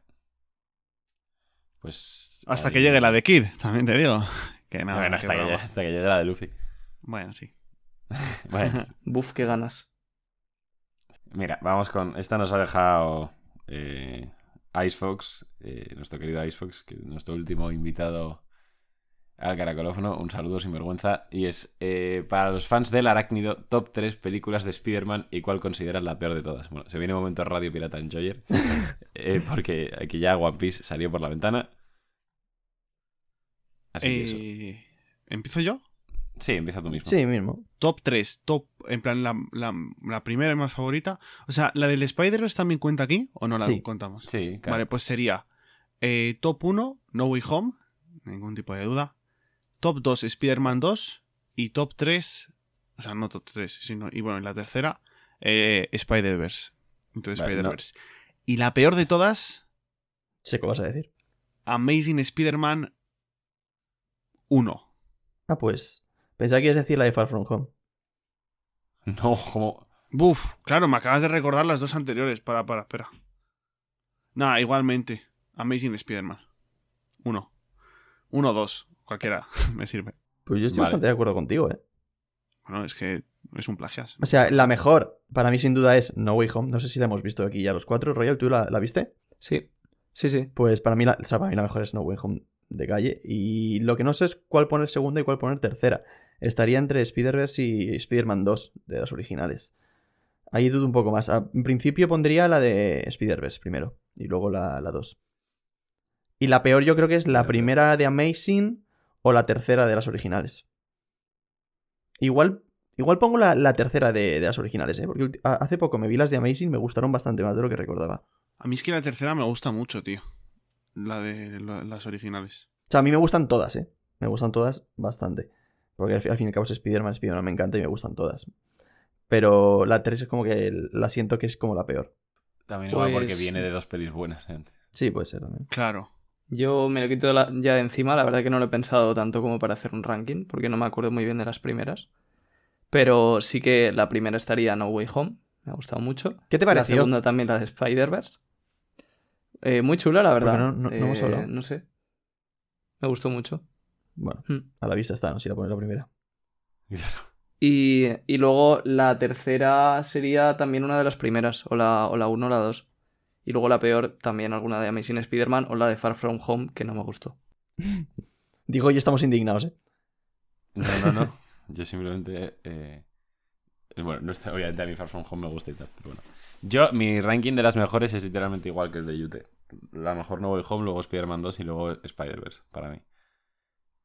Pues. Hasta ahí- que llegue la de Kid, también te digo. Que no, bueno, hasta que, llegue, hasta que llegue la de Luffy. Bueno, sí. Bueno, Buf, qué ganas. mira, vamos con. Esta nos ha dejado eh, Ice Fox, eh, nuestro querido Ice Fox, que es nuestro último invitado al caracolófono. Un saludo sin vergüenza. Y es eh, para los fans del Arácnido, top 3 películas de Spider-Man y cuál consideras la peor de todas. Bueno, se viene un momento Radio Pirata Enjoyer, eh, porque aquí ya One Piece salió por la ventana. Así que eso. Eh, ¿Empiezo yo? Sí, empieza tú mismo. Sí, mismo. Top 3, top, en plan, la, la, la primera y más favorita. O sea, ¿la del Spider-Verse también cuenta aquí o no la Sí. contamos? Sí, claro. Vale, pues sería eh, top 1, No Way Home, ningún tipo de duda. Top 2, Spider-Man 2. Y top 3, O sea, no top 3, sino. Y bueno, y la tercera, eh, Spider-Verse. Entonces, Vale, no. Spider-Verse. Y la peor de todas, Sé qué vas a decir. Amazing Spider-Man 1. Ah, pues. Pensaba que ibas a decir la de Far From Home. No, como. Buf, claro, me acabas de recordar las dos anteriores. Para, para, espera. Nada, igualmente. Amazing Spider-Man. 1. 1 2. Cualquiera me sirve. Pues yo estoy Vale. bastante de acuerdo contigo, ¿eh? Bueno, es que es un plagias. O sea, la mejor para mí sin duda es No Way Home. No sé si la hemos visto aquí ya los cuatro. Royal, ¿tú la, la viste? Sí, sí, sí. Pues para mí, la, o sea, para mí la mejor es No Way Home de calle. Y lo que no sé es cuál poner segunda y cuál poner tercera. Estaría entre Spider-Verse y Spider-Man 2 de las originales. Ahí dudo un poco más. A- En principio pondría la de Spider-Verse primero y luego la, la 2. Y la peor yo creo que es la primera de Amazing o la tercera de las originales. Igual, igual pongo la, la tercera de, de las originales, ¿eh? Porque hace poco me vi las de Amazing, me gustaron bastante más de lo que recordaba. A mí es que la tercera me gusta mucho, tío. La de las originales. O sea, a mí me gustan todas, ¿eh? Me gustan todas bastante. Porque al fin, al fin y al cabo es Spider-Man, Spider-Man me encanta y me gustan todas. Pero la 3 es como que la siento que es como la peor. También igual porque Pues- viene de dos pelis buenas. ¿eh? Sí, puede ser también. Claro. Yo me lo quito la- ya de encima, la verdad que no lo he pensado tanto como para hacer un ranking, porque no me acuerdo muy bien de las primeras. Pero sí que la primera estaría No Way Home, me ha gustado mucho. ¿Qué te La pareció? segunda también la de Spider-Verse. Eh, muy chula, la verdad. no- no- no hemos Eh, hablado? no sé. Me gustó mucho. Bueno, Hmm. a la vista está, ¿no? Si la pones la primera. Y, y luego la tercera sería también una de las primeras, o la, o la 1 o la 2. Y luego la peor, también alguna de Amazing Spider-Man o la de Far From Home, que no me gustó. Digo, hoy estamos indignados, ¿eh? No, no, no. Yo simplemente. eh, Bueno, no está, obviamente a mí Far From Home me gusta y tal, pero bueno. Yo, mi ranking de las mejores es literalmente igual que el de Yute. La mejor No Way Home, luego Spider-Man 2 y luego Spider-Verse, para mí.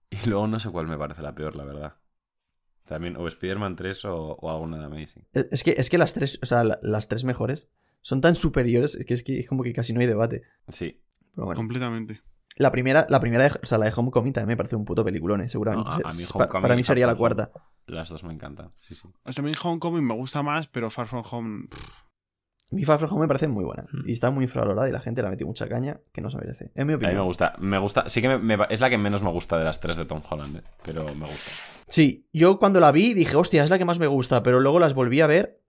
Y luego no sé cuál me parece la peor, la verdad. También, o Spider-Man 3 o, o alguna de Amazing. Es es que, es que las tres, o sea, la- las tres mejores son tan superiores que es que es como que casi no hay debate. Sí. Pero bueno. Completamente. La primera, la primera de, o sea, la de Homecoming también me parece un puto peliculón, ¿eh? Seguramente. No, a- a mí pa- para mí sería la cuarta. Las dos me encantan. Sí, sí. O sea, a mí Homecoming me gusta más, pero Far From Home. Mi Far From Home me parece muy buena. Mm. Y está muy infravalorada y la gente le ha metido mucha caña que no se merece. En mi A mí opinión. me gusta. Me gusta. Sí que me- me- es la que menos me gusta de las tres de Tom Holland, eh, pero me gusta. Sí, yo cuando la vi dije, hostia, es la que más me gusta, pero luego las volví a ver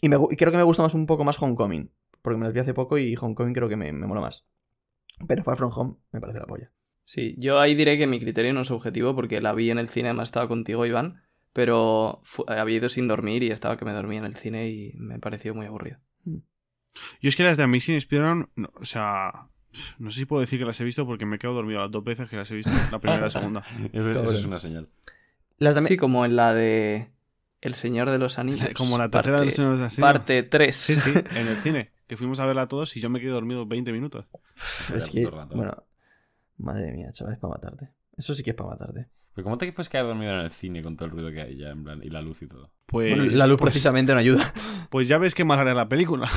y, me gu- y creo que me gusta más un poco más Homecoming, porque me las vi hace poco y Homecoming creo que me, me mola más. Pero Far From Home me parece la polla. Sí, yo ahí diré que mi criterio no es objetivo porque la vi en el cine, además estaba contigo, Iván, pero había ido sin dormir y estaba que me dormía en el cine y me pareció muy aburrido. Yo es que las de Amazing Spider-Man, no, o sea, no sé si puedo decir que las he visto porque me he quedado dormido las dos veces que las he visto, la primera y la segunda. Eso, es una señal. Las de Sí, como en la de El Señor de los Anillos. Como la tercera parte, del Señor de los Anillos. Parte 3. Sí, sí, en el cine, que fuimos a verla todos y yo me quedé dormido 20 minutos. es que, bueno, madre mía, chaval, es para matarte. Eso sí que es para matarte. Pero ¿cómo te puedes quedar dormido en el cine con todo el ruido que hay ya, en plan, y la luz y todo? Pues, bueno, la luz pues- precisamente no ayuda. Pues ya ves que más haré la película.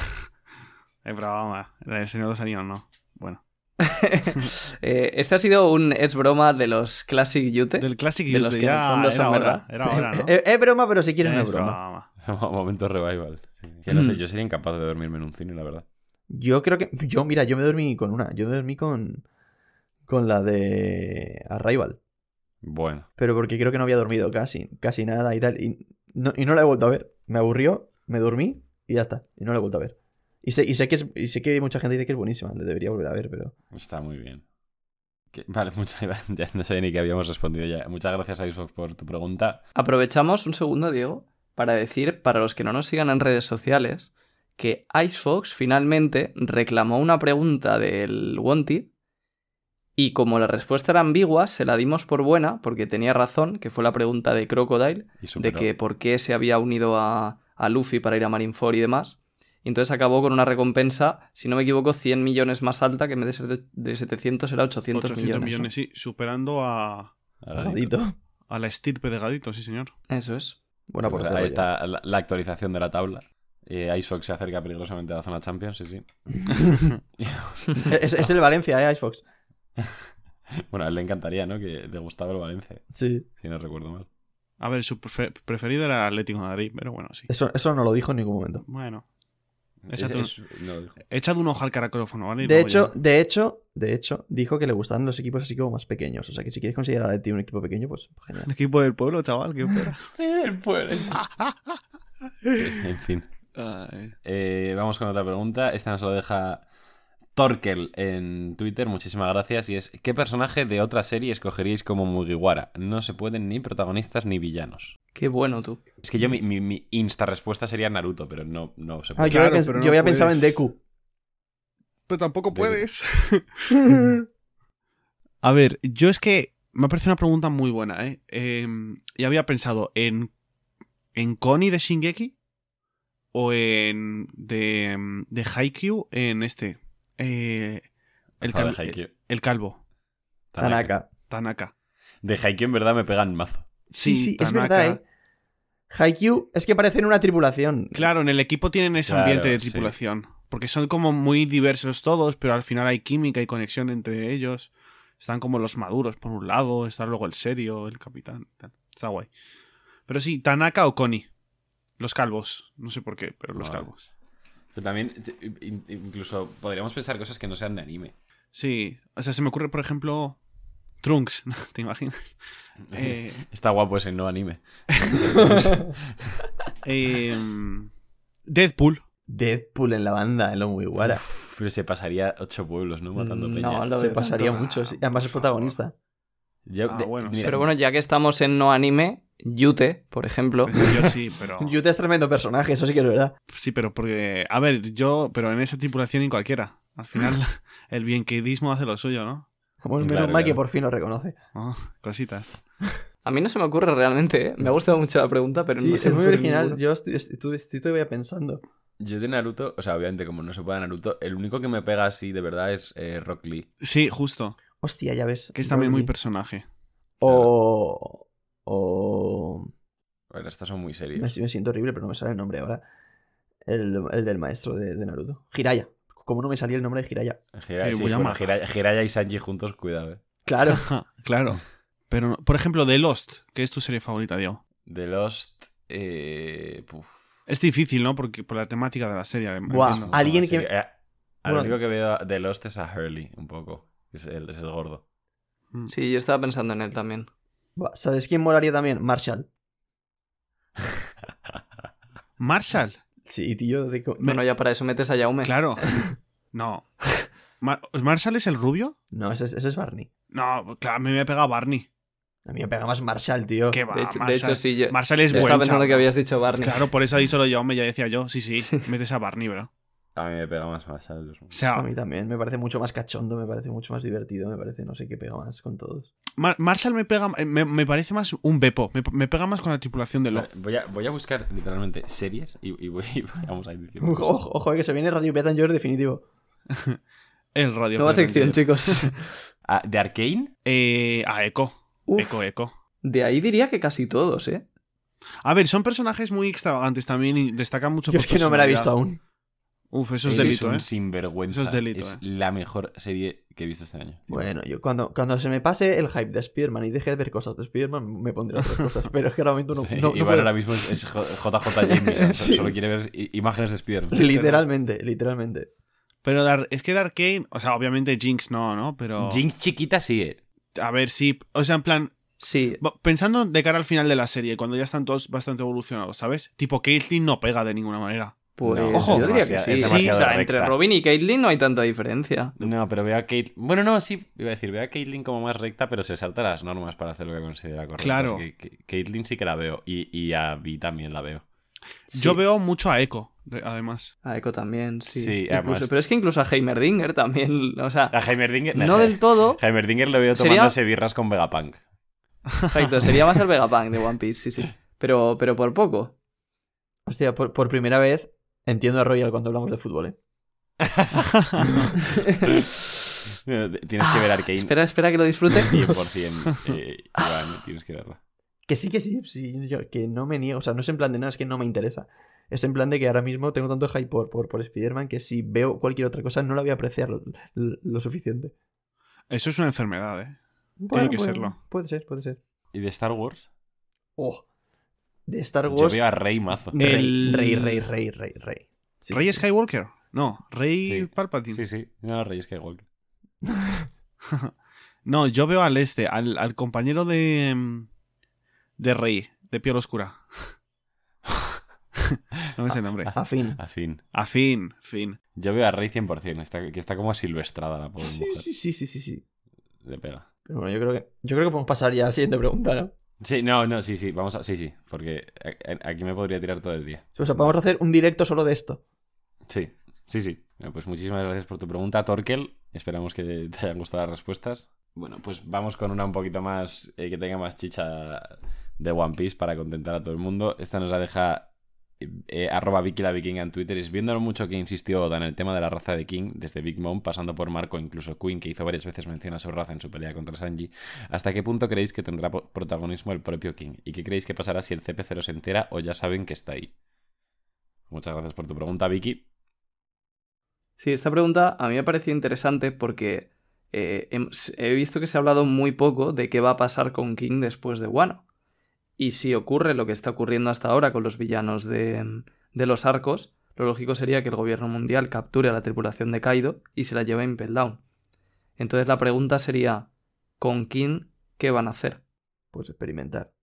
Eh, pero vamos, del Señor de los Anillos no. Bueno. Eh, este ha sido un es broma de los Classic Yute. Del Classic De los que en el ya fondo era son hora, verdad. Era hora, ¿no? es, es broma, pero si quieres no es Es broma. Momento revival. Sí. Que no sé, Mm. yo sería incapaz de dormirme en un cine, la verdad. Yo creo que. Yo, mira, yo me dormí con una. Yo me dormí con. Con la de. Arrival. Bueno. Pero porque creo que no había dormido casi. Casi nada y tal. Y no, y no la he vuelto a ver. Me aburrió, me dormí y ya está. Y no la he vuelto a ver. Y sé, y sé que es, y sé que mucha gente dice que es buenísima. Le debería volver a ver, pero. Está muy bien. Que- Vale, muchas ya no sé ni que habíamos respondido ya. Muchas gracias a Xbox por tu pregunta. Aprovechamos un segundo, Diego, para decir, para los que no nos sigan en redes sociales, que Icefox finalmente reclamó una pregunta del Wanted y como la respuesta era ambigua, se la dimos por buena, porque tenía razón, que fue la pregunta de Crocodile, de que por qué se había unido a, a Luffy para ir a Marineford y demás. Y entonces acabó con una recompensa, si no me equivoco, 100 millones más alta, que en vez de ser de, de 700 era 800, 800 millones. millones, ¿no? sí. Superando a. Gadito. a la estirpe de Gadito, sí, señor. Eso es. Buena Pues ahí está la, la actualización de la tabla. Eh, Icebox se acerca peligrosamente a la zona Champions, sí, sí. Es, es el Valencia, ¿eh, Icebox? Bueno, a él le encantaría, ¿no? Que le gustaba el Valencia, Sí. si no recuerdo mal. A ver, su prefe- preferido era Atlético de Madrid, pero bueno, sí. Eso, eso no lo dijo en ningún momento. Bueno, Es- Exacto. es- no un ojo al caracófono, ¿vale? De hecho, ya- de hecho, de hecho, dijo que le gustaban los equipos así como más pequeños. O sea que si quieres considerar a ti un equipo pequeño, pues genial. El equipo del pueblo, chaval, qué pena. Sí, el pueblo. en fin. Eh, vamos con otra pregunta. Esta nos lo deja Torkel en Twitter. Muchísimas gracias. Y es: ¿Qué personaje de otra serie escogeríais como Mugiwara? No se pueden ni protagonistas ni villanos. Qué bueno tú. Es que yo, mi, mi- mi insta respuesta sería Naruto, pero no, no se Ah, puede. yo, Claro, había, yo no había pensado en. Deku. Pero tampoco De- puedes. A ver, yo es que me ha parecido una pregunta muy buena, ¿eh? Eh, y había pensado en, en Connie de Shingeki o en de, de Haikyuu en este. Eh, el, cal- calvo, Tanaka. Tanaka. De Haikyuu en verdad me pegan mazo. Sí, sí, es Tanaka. verdad, ¿eh? Haikyuu es que parecen una tripulación. Claro, en el equipo tienen ese Claro, ambiente de sí. tripulación. Porque son como muy diversos todos, pero al final hay química y conexión entre ellos. Están como los maduros por un lado, está luego el serio, el capitán. tal. Está guay. Pero sí, Tanaka o Connie. Los calvos. No sé por qué, pero los Vale. calvos. Pero también, incluso podríamos pensar cosas que no sean de anime. Sí, o sea, se me ocurre, por ejemplo, Trunks. ¿Te imaginas? Eh, Está guapo ese no anime. eh, Deadpool. Deadpool en la banda, en lo muy guara. Uf, pero se pasaría ocho pueblos, ¿no? Matando Mm, peña. no, lo Se pasaría tanto. mucho. sí. Además es protagonista. Yo- Ah, de- bueno, mira, Pero bueno, ya que estamos en no anime, Yute, por ejemplo. Yo sí, pero. Yute es tremendo personaje, eso sí que es verdad. Sí, pero porque. A ver, yo. Pero en esa tripulación ni cualquiera. Al final, el bienquedismo hace lo suyo, ¿no? Como menos Claro, mal que claro. por fin lo reconoce. Oh, cositas. A mí no se me ocurre realmente, ¿eh? Me ha gustado mucho la pregunta, pero sí, no es muy original. ninguno. Yo estoy, estoy, estoy todavía pensando. Yo de Naruto, o sea, obviamente como no se puede Naruto, el único que me pega así de verdad es eh, Rock Lee. Sí, justo. Hostia, ya ves. Que es también muy personaje. O. O. A ver, estos son muy Me, serios. me siento horrible, pero no me sale el nombre ahora. El, el del maestro de, de Naruto. Jiraya. ¿Cómo no me salía el nombre de Jiraya? Jiraiya, Eh, sí, bueno, y Sanji juntos, cuidado, eh. Claro. claro. Pero, por ejemplo, The Lost, que es tu serie favorita, Diego. The Lost. Eh, puf. Es difícil, ¿no? Porque por la temática de la serie. Buah, entiendo. alguien La que- serie- eh, al Bueno. único que veo de Lost es a Hurley, un poco. Es el, es el gordo. Mm. Sí, yo estaba pensando en él también. ¿Sabes quién molaría también? Marshall. Marshall. Sí, tío. De... Bueno, ya para eso metes a Yaume. Claro. No. Mar- ¿Marshall es el rubio? No, ese, es- ese es Barney. No, claro, a mí me pega Barney. A mí me pega más Marshall, tío. ¿Qué va? De hecho, de hecho, sí, yo, Marshall es yo estaba buen pensando que habías dicho Barney. Claro, por eso ahí solo yo me ya decía yo. Sí, sí, metes a Barney, bro. A mí me pega más Marshall. O A mí también. Me parece mucho más cachondo, me parece mucho más divertido, me parece no sé qué pega más con todos. Mar- Marshall me pega, me, me parece más un Beppo. Me, me pega más con la tripulación de Lo. Vale, Voy a, voy a buscar literalmente series y, y voy, y vamos a ir diciendo. Ojo, ojo, que se viene Radio Betanjor definitivo. El radio. Nueva sección, chicos. Ah, ¿De Arkane? Eh, a Echo. Uf, Echo, Echo. de ahí diría que casi todos, ¿eh? A ver, son personajes muy extravagantes también y destacan mucho Yo por es que no me la he visto aún. Uf, eso es Eres delito, un ¿eh? sinvergüenza. Eso es delito, Es eh. la mejor serie que he visto este año. Bueno, yo cuando, cuando se me pase el hype de Spearman y deje de ver cosas de Spearman, me pondré otras cosas. Pero es que ahora momento no, Sí, no- no Iván puedo. ahora mismo es, es J- JJ Jameson. Sí. Solo quiere ver i- imágenes de Spider-Man. Literalmente, literalmente. Pero Dar- es que Dark Kane, o sea, obviamente Jinx no, ¿no? Pero. Jinx chiquita sí. eh. A ver, sí. O sea, en plan, Sí, pensando de cara al final de la serie, cuando ya están todos bastante evolucionados, ¿sabes? Tipo, Caitlyn no pega de ninguna manera. Pues No, Ojo. yo diría que sí. Sí, o sea, recta. entre Robin y Caitlyn no hay tanta diferencia. No, pero veo a Kate. Bueno, no, sí, iba a decir, veo a Caitlyn como más recta, pero se salta las normas para hacer lo que considera correcto. Claro. Así que, que- Caitlyn sí que la veo. Y, y a Vi también la veo. Yo veo mucho a Echo, de- además. A Echo también, sí. Sí, Incluso- además- Pero es que incluso a Heimerdinger también, o sea, A Heimerdinger. no del todo. Heimerdinger lo veo Sería- tomándose birras con Vegapunk. Exacto, sería más el Vegapunk de One Piece, sí, sí. Pero, pero por poco. Hostia, por, por primera vez entiendo a Royal cuando hablamos de fútbol, ¿eh? Tienes que ver Arkane. Espera, espera que lo disfrute. 100%. Eh, Iván, tienes que verla. Que sí, que sí, sí, yo- que no me niego. O sea, no es en plan de nada, es que no me interesa. Es en plan de que ahora mismo tengo tanto hype por, por, por Spider-Man que si veo cualquier otra cosa no la voy a apreciar lo, lo- lo suficiente. Eso es una enfermedad, ¿eh? Bueno, que puede- serlo. Puede ser, puede ser. ¿Y de Star Wars? Oh, de Star Yo Wars. veo a Rey mazo. Rey, El- rey, rey, rey, rey, rey. Sí, ¿Rey sí, sí. Skywalker? No, Rey Sí. Palpatine. Sí, sí. No, Rey Skywalker. No, yo veo al este, al, al compañero de. de Rey, de piel oscura. no me sé el nombre. A fin. A fin. A fin, fin. Yo veo a Rey 100%. Está, que está como silvestrada la pobre Sí, mujer. sí, sí, sí, sí, sí. Le pega. Pero bueno, yo creo que, yo creo que podemos pasar ya a la siguiente pregunta, ¿no? Sí, no, no, sí, sí. Vamos a. Sí, sí. Porque aquí me podría tirar todo el día. O sea, vamos a hacer un directo solo de esto. Sí, sí, sí. Bueno, Pues muchísimas gracias por tu pregunta, Torkel. Esperamos que te hayan gustado las respuestas. Bueno, pues vamos con una un poquito más. eh, que tenga más chicha de One Piece para contentar a todo el mundo. Esta nos la deja. Eh, arroba Vicky la Vikinga en Twitter. Es viendo lo mucho que insistió Oda en el tema de la raza de King, desde Big Mom, pasando por Marco, incluso Queen, que hizo varias veces mención a su raza en su pelea contra Sanji. ¿Hasta qué punto creéis que tendrá protagonismo el propio King? ¿Y qué creéis que pasará si el CP0 se entera o ya saben que está ahí? Muchas gracias por tu pregunta, Vicky. Sí, esta pregunta a mí me pareció interesante porque eh, he visto que se ha hablado muy poco de qué va a pasar con King después de Wano. Y si ocurre lo que está ocurriendo hasta ahora con los villanos de, de los arcos, lo lógico sería que el gobierno mundial capture a la tripulación de Kaido y se la lleve a Impel Down. Entonces la pregunta sería, ¿con King qué van a hacer? Pues experimentar.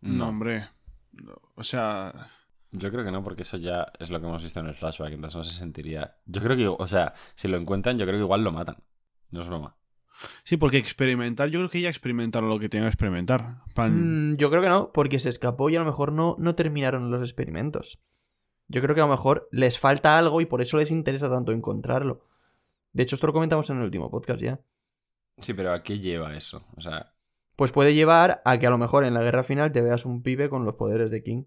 No, hombre. No, O sea. Yo creo que no, porque eso ya es lo que hemos visto en el flashback, entonces no se sentiría... Yo creo que, o sea, si lo encuentran, yo creo que igual lo matan. No es broma. Sí, porque experimentar, yo creo que ya experimentaron lo que tenían que experimentar. Pan- Mm, yo creo que no, porque se escapó y a lo mejor no, no terminaron los experimentos. Yo creo que a lo mejor les falta algo y por eso les interesa tanto encontrarlo. De hecho, esto lo comentamos en el último podcast ya. Sí, pero ¿a qué lleva eso? O sea, Pues puede llevar a que a lo mejor en la guerra final te veas un pibe con los poderes de King.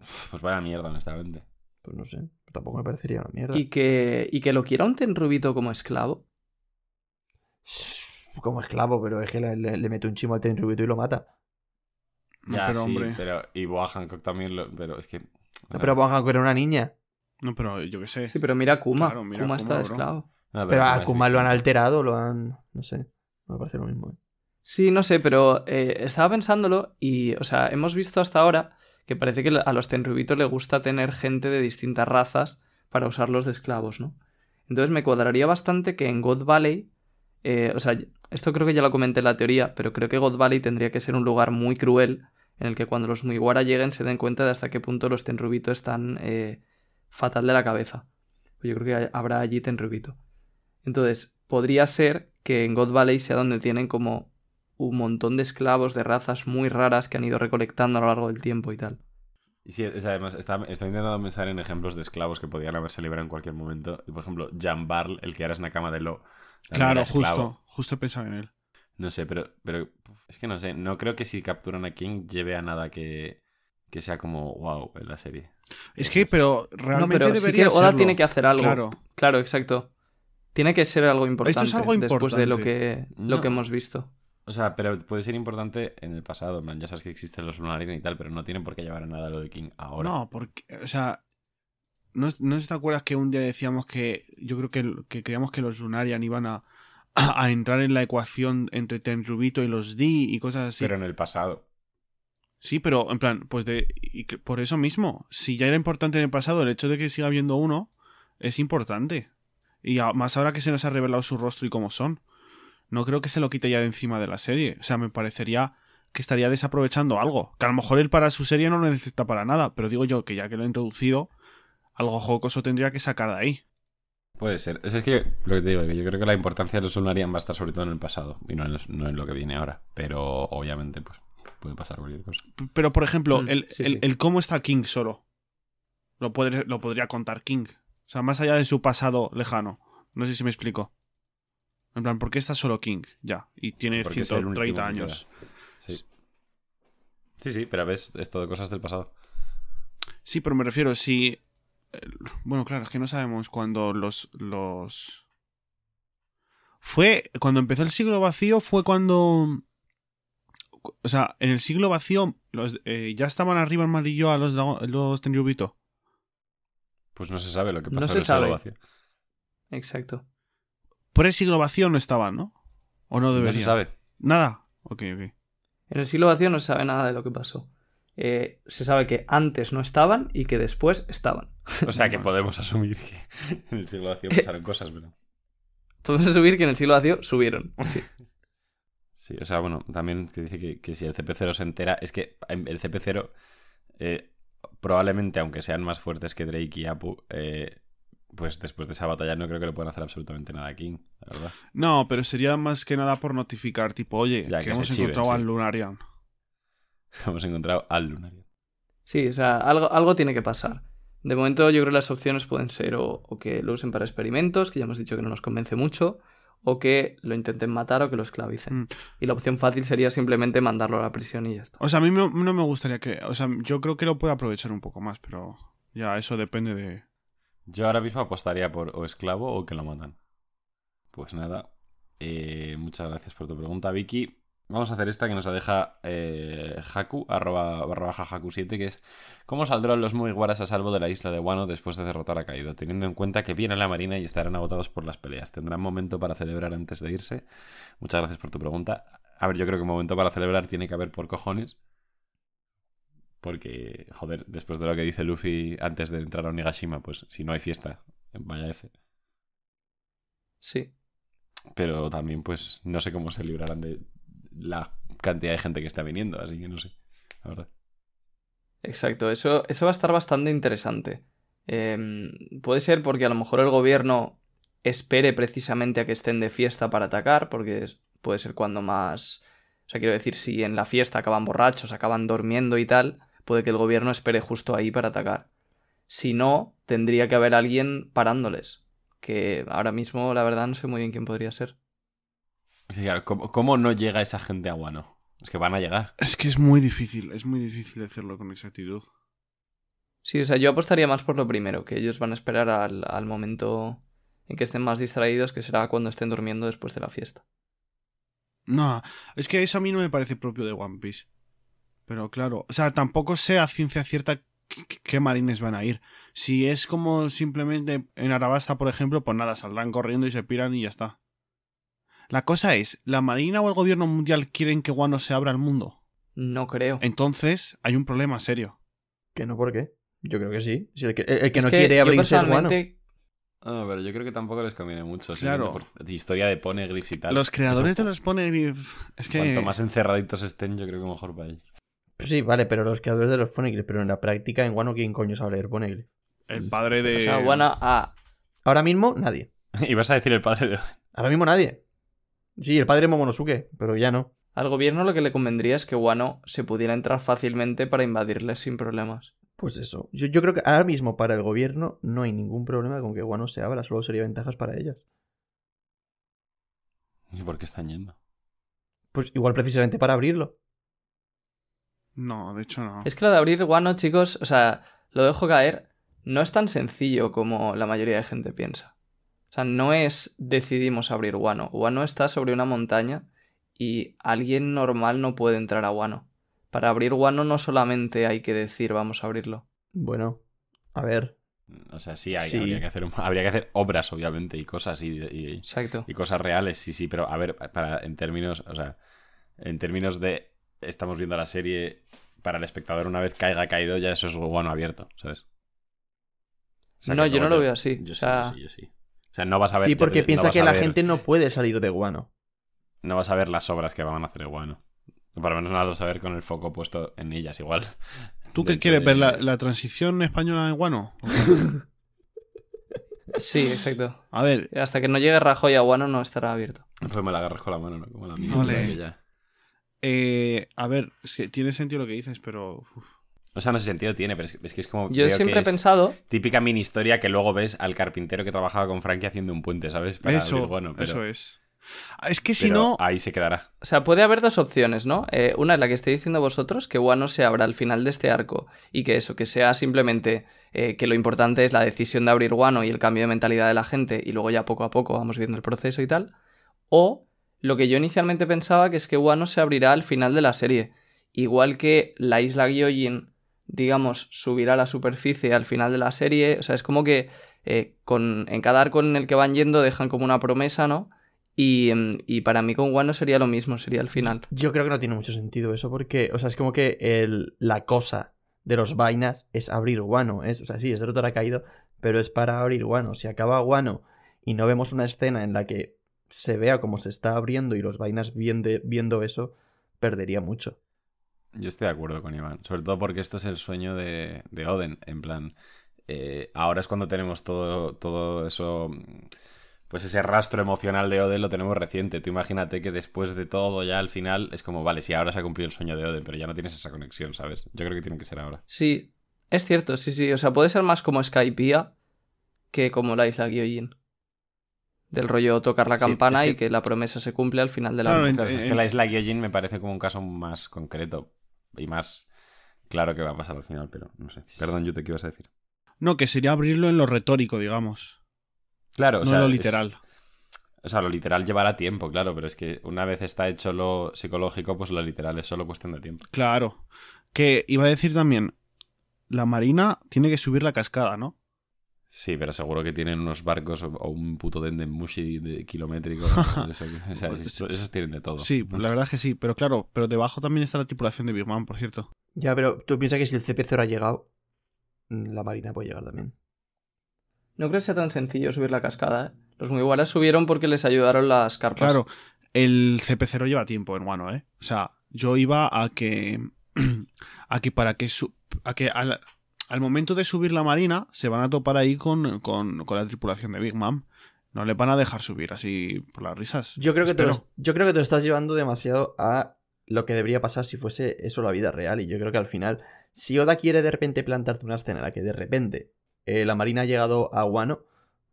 pues vaya mierda, honestamente. Pues no sé, tampoco me parecería una mierda. ¿Y que, y que lo quiera un Tenrubito como esclavo? Como esclavo, pero es que le, le- le mete un chimo al Tenryubito y lo mata. No, ya, pero sí, hombre. pero... Y Boa Hancock también lo... Pero es que... No, pero Banjanko era una niña. No, pero yo qué sé. Sí, pero mira a Kuma. Claro, mira a Kuma está bro. esclavo. no, Pero a Kuma lo han alterado, lo han... No sé. Me parece lo mismo. ¿eh? Sí, no sé, pero eh, estaba pensándolo y, o sea, hemos visto hasta ahora que parece que a los Tenryubitos les gusta tener gente de distintas razas para usarlos de esclavos, ¿no? Entonces me cuadraría bastante que en God Valley, eh, o sea, esto creo que ya lo comenté en la teoría, pero creo que God Valley tendría que ser un lugar muy cruel en el que cuando los Mugiwara lleguen se den cuenta de hasta qué punto los Tenryubitos están eh, fatal de la cabeza. Yo creo que habrá allí Tenryubito. Entonces, podría ser que en God Valley sea donde tienen como un montón de esclavos de razas muy raras que han ido recolectando a lo largo del tiempo y tal. Y sí, es, además, está, está intentando pensar en ejemplos de esclavos que podían haberse liberado en cualquier momento. Y, por ejemplo, Jan Barl, el que ahora es Nakama de Lo. Claro, justo. Justo he pensado en él. No sé, pero, pero es que no sé. No creo que si capturan a King lleve a nada que, que sea como wow en la serie. Es que, pero No, realmente pero sí debería que Oda serlo. tiene que hacer algo. Claro. Claro, exacto. Tiene que ser algo importante algo después de lo que, importante. lo que No. hemos visto. O sea, pero puede ser importante en el pasado. Man. Ya sabes que existen los Lunarin y tal, pero no tienen por qué llevar a nada lo de King ahora. No, porque, o sea, no, no te acuerdas que un día decíamos que yo creo que, que creíamos que los Lunarian iban a, a entrar en la ecuación entre Tenrubito y los D y cosas así. Pero en el pasado. Sí, pero en plan, pues de y por eso mismo, si ya era importante en el pasado, el hecho de que siga habiendo uno es importante. Y a- más ahora que se nos ha revelado su rostro y cómo son. No creo que se lo quite ya de encima de la serie. O sea, me parecería que estaría desaprovechando algo. Que a lo mejor él para su serie no lo necesita para nada, pero digo yo que ya que lo ha introducido, algo jocoso tendría que sacar de ahí. Puede ser. Es, es que lo que te digo, que yo creo que la importancia de los Lunarian va a estar sobre todo en el pasado y no en, los- no en lo que viene ahora. Pero obviamente, pues puede pasar cualquier cosa. Pero, por ejemplo, Mm, el, sí, el- sí. el cómo está King solo. Lo, podré- lo podría contar King. O sea, más allá de su pasado lejano. No sé si me explico. En plan, ¿por qué está solo King? Ya. Y tiene Porque es el último 130 que años. Sí. Sí, sí, pero ves, es todo cosas del pasado. Sí, pero me refiero, si. el- Bueno, claro, es que no sabemos cuándo los. los... Fue. Cuando empezó el siglo vacío, fue cuando. O sea, en el siglo vacío, los, eh, ya estaban arriba el malillo a los, los Tenryubito. Pues no se sabe lo que pasó en el siglo vacío. Exacto. Por el siglo vacío no estaban, ¿no? ¿O no No deberían? se sabe. Nada. Ok, ok. En el siglo vacío no se sabe nada de lo que pasó. eh, se sabe que antes no estaban y que después estaban. O sea que podemos asumir que en el siglo vacío pasaron cosas, pero. Podemos asumir que en el siglo vacío subieron. Sí. Sí, o sea, bueno, también que dice que, que si el CP0 se entera, es que el CP0 eh, probablemente, aunque sean más fuertes que Drake y Apu, eh, pues después de esa batalla no creo que le puedan hacer absolutamente nada a King, la verdad. No, pero sería más que nada por notificar, tipo, oye, Ya, que, que hemos chiven, encontrado sí. al Lunarian. Hemos encontrado al Lunario. Sí, o sea, algo, algo tiene que pasar. De momento yo creo que las opciones pueden ser o, o que lo usen para experimentos, que ya hemos dicho que no nos convence mucho, o que lo intenten matar o que lo esclavicen. Mm. Y la opción fácil sería simplemente mandarlo a la prisión y ya está. O sea, a mí no, no me gustaría que. O sea, yo creo que lo puede aprovechar un poco más, pero ya eso depende de. Yo ahora mismo apostaría por o esclavo o que lo matan. Pues nada. eh, muchas gracias por tu pregunta, Vicky. Vamos a hacer esta que nos deja eh, Haku, arroba, barra baja Haku7, que es ¿Cómo saldrán los Mugiwaras a salvo de la isla de Wano después de derrotar a Kaido? Teniendo en cuenta que viene la marina y estarán agotados por las peleas. ¿Tendrán momento para celebrar antes de irse? Muchas gracias por tu pregunta. A ver, yo creo que momento para celebrar tiene que haber por cojones. Porque, joder, después de lo que dice Luffy antes de entrar a Onigashima, pues si no hay fiesta, vaya F. Sí. Pero también, pues, no sé cómo se librarán de la cantidad de gente que está viniendo, así que no sé, la verdad. Exacto, eso, eso va a estar bastante interesante. Em, puede ser porque a lo mejor el gobierno espere precisamente a que estén de fiesta para atacar, porque puede ser cuando más... O sea, quiero decir, si en la fiesta acaban borrachos, acaban durmiendo y tal, puede que el gobierno espere justo ahí para atacar. Si no, tendría que haber alguien parándoles. Que ahora mismo, la verdad, no sé muy bien quién podría ser. ¿cómo, cómo no llega esa gente a Wano? Es que van a llegar. Es que es muy difícil, es muy difícil hacerlo con exactitud. Sí, o sea, yo apostaría más por lo primero, que ellos van a esperar al, al momento en que estén más distraídos, que será cuando estén durmiendo después de la fiesta. No, es que eso a mí no me parece propio de One Piece. Pero claro, o sea, tampoco sé a ciencia cierta qué, marines van a ir. Si es como simplemente en Arabasta, por ejemplo, pues nada, saldrán corriendo y se piran y ya está. La cosa es, ¿la Marina o el gobierno mundial quieren que Wano se abra al mundo? No creo. Entonces hay un problema serio. Que no, ¿por qué? Yo creo que sí. Si el que, el que Es no que quiere abrirse es Wano. personalmente- Ah, pero yo creo que tampoco les conviene mucho. Claro. Por historia de poneglyphs y tal. Los creadores Eso, de los Poneglyph... Es que... Cuanto más encerraditos estén, yo creo que mejor para ellos. Sí, vale, pero los creadores de los Poneglyphs, pero en la práctica en Wano, ¿quién coño sabe leer Poneglyph? El padre de... O sea, bueno, a... Ahora mismo, nadie. y vas a decir el padre de... Ahora mismo nadie. Sí, el padre de Momonosuke, pero ya no. al gobierno lo que le convendría es que Wano se pudiera entrar fácilmente para invadirles sin problemas. Pues eso. Yo, yo creo que ahora mismo para el gobierno no hay ningún problema con que Wano se abra, solo sería ventajas para ellas. ¿Y por qué están yendo? Pues igual precisamente para abrirlo. No, de hecho no. Es que lo de abrir Wano, chicos, o sea, lo dejo caer, no es tan sencillo como la mayoría de gente piensa. O sea, no es decidimos abrir Wano. Wano está sobre una montaña y alguien normal no puede entrar a Wano. Para abrir Wano no solamente hay que decir vamos a abrirlo. Bueno, a ver. O sea, sí, hay- Sí. Habría, que hacer, habría que hacer obras, obviamente, y cosas y, y- Exacto. y cosas reales, sí, sí, pero a ver, para, en términos, o sea, en términos de estamos viendo la serie, para el espectador una vez caiga caído, ya eso es guano abierto, ¿sabes? O sea, No, yo no te- lo veo así, Yo o sí, sea- yo sí, yo sí. O sea, no vas a ver. sí, porque te- piensa no que la ver- gente no puede salir de Wano. No vas a ver las obras que van a hacer el guano. Por lo menos no las vas a ver con el foco puesto en ellas, igual. ¿Tú qué quieres de- ver? ¿La, la transición española en Guano? Sí, exacto. A ver, Hasta que no llegue Rajoy a Wano no estará abierto. Pues me la agarras con la mano, ¿no? Como la mía. Ole. Eh, a ver, es que tiene sentido lo que dices, pero... uf. O sea, no sé sentido tiene, pero es, que es como. Yo siempre que he pensado, Típica mini historia que luego ves al carpintero que trabajaba con Frankie haciendo un puente, ¿sabes? Para Eso, abrir guano, pero- eso es. Ah, Es que si pero no... Ahí se quedará. o sea, puede haber dos opciones, ¿no? Eh, una es la que estáis diciendo vosotros, que Wano se abra al final de este arco y que eso, que sea simplemente eh, que lo importante es la decisión de abrir Wano y el cambio de mentalidad de la gente y luego ya poco a poco vamos viendo el proceso y tal. O lo que yo inicialmente pensaba que es que Wano se abrirá al final de la serie. Igual que la isla Gyojin, digamos, subirá a la superficie al final de la serie. O sea, es como que eh, con, en cada arco en el que van yendo dejan como una promesa, ¿no? Y, em, y para mí con Wano sería lo mismo, sería el final. Yo creo que no tiene mucho sentido eso porque, o sea, es como que el, la cosa de los vainas es abrir Wano. Es, o sea, sí, es de ha caído, pero es para abrir Wano. Si acaba Wano y no vemos una escena en la que se vea cómo se está abriendo y los vainas viendo, viendo eso, perdería mucho. Yo estoy de acuerdo con Iván, sobre todo porque esto es el sueño de, de Oden, en plan, eh, ahora es cuando tenemos todo, todo eso pues ese rastro emocional de Oden lo tenemos reciente. Tú imagínate que después de todo, ya al final, es como, vale, sí, ahora se ha cumplido el sueño de Oden, pero ya no tienes esa conexión, ¿sabes? Yo creo que tiene que ser ahora. Sí, es cierto, sí, sí. O sea, puede ser más como Skypiea que como la isla Gyojin. Del rollo tocar la Sí, campana es que- y que la promesa se cumple al final de la Claro, Claro, es que la isla Gyojin me parece como un caso más concreto y más claro que va a pasar al final, pero no sé. Perdón, yo te qué ibas a decir. No, que sería abrirlo en lo retórico, digamos. Claro, o no sea, en lo es- literal. o sea, lo literal llevará tiempo, claro, pero es que una vez está hecho lo psicológico, pues lo literal es solo cuestión de tiempo. Claro. Que iba a decir también, la marina tiene que subir la cascada, ¿no? Sí, pero seguro que tienen unos barcos o, o un puto dendemushi de kilométrico. eso, o sea, esos, esos tienen de todo. Sí, pues la verdad es que sí, pero claro, pero debajo también está la tripulación de Big Man, por cierto. Ya, pero tú piensas que si el CP0 ha llegado, mm, la marina puede llegar también. No creo que sea tan sencillo subir la cascada, ¿eh? Los muy iguales subieron porque les ayudaron las carpas. Claro, el CP0 lleva tiempo en Wano, ¿eh? O sea, yo iba a que. a que para que. su- a que al, al momento de subir la marina se van a topar ahí con, con, con la tripulación de Big Mom. No le van a dejar subir así por las risas. Yo creo, que te lo, Espero. yo creo que te lo estás llevando demasiado a lo que debería pasar si fuese eso la vida real. Y yo creo que al final, si Oda quiere de repente plantarte una escena en la que de repente eh, la marina ha llegado a Wano,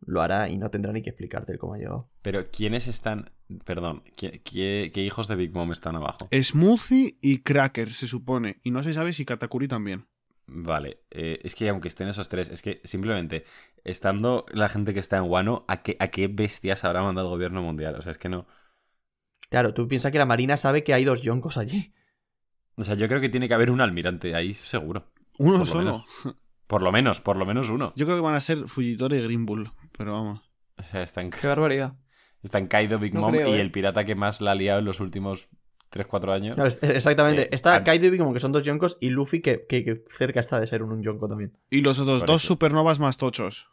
lo hará y no tendrá ni que explicarte cómo ha llegado. Pero ¿quiénes están. Perdón, ¿qué, qué, qué hijos de Big Mom están abajo? Smoothie y Cracker, se supone. Y no se sabe si Katakuri también. Vale, eh, es que aunque estén esos tres, es que simplemente estando la gente que está en Wano, ¿a qué, ¿a qué bestias habrá mandado el gobierno mundial? O sea, es que no. Claro, tú piensas que la marina sabe que hay dos yonkos allí. O sea, yo creo que tiene que haber un almirante ahí, seguro. Uno Por lo solo. menos. Por lo menos, por lo menos uno. Yo creo que van a ser Fujitora y Green Bull. Pero vamos. O sea, están, Qué barbaridad. están Kaido, Big No Mom creo, y ¿eh? el pirata que más la ha liado en los últimos 3-4 años. Claro, es- exactamente. Eh, está an- Kaido y Big Mom, que son dos yonkos, y Luffy, que, que- que cerca está de ser un, un yonko también. Y los otros Por dos eso. supernovas más tochos.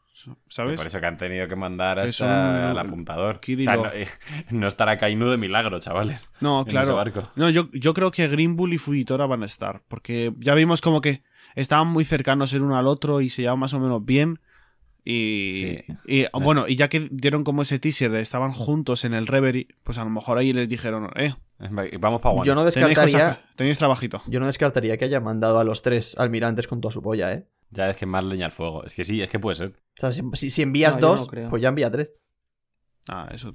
¿Sabes? Por eso que han tenido que mandar hasta son al apuntador. O sea, no, eh, no estará Kainu de milagro, chavales. No, claro. barco. No, yo, yo creo que Green Bull y Fujitora van a estar. Porque ya vimos como que estaban muy cercanos el uno al otro y se llevaban más o menos bien. Y, Sí. y, bueno, y ya que dieron como ese teaser de estaban juntos en el Reverie, pues a lo mejor ahí les dijeron, eh, Vamos para Wano. Yo no descartaría, tenéis trabajito. yo no descartaría que haya mandado a los tres almirantes con toda su polla, ¿eh? Ya es que más leña al fuego. Es que sí, es que puede ser. O sea, si, si- si envías No, yo no dos, pues ya envía tres. Ah, eso.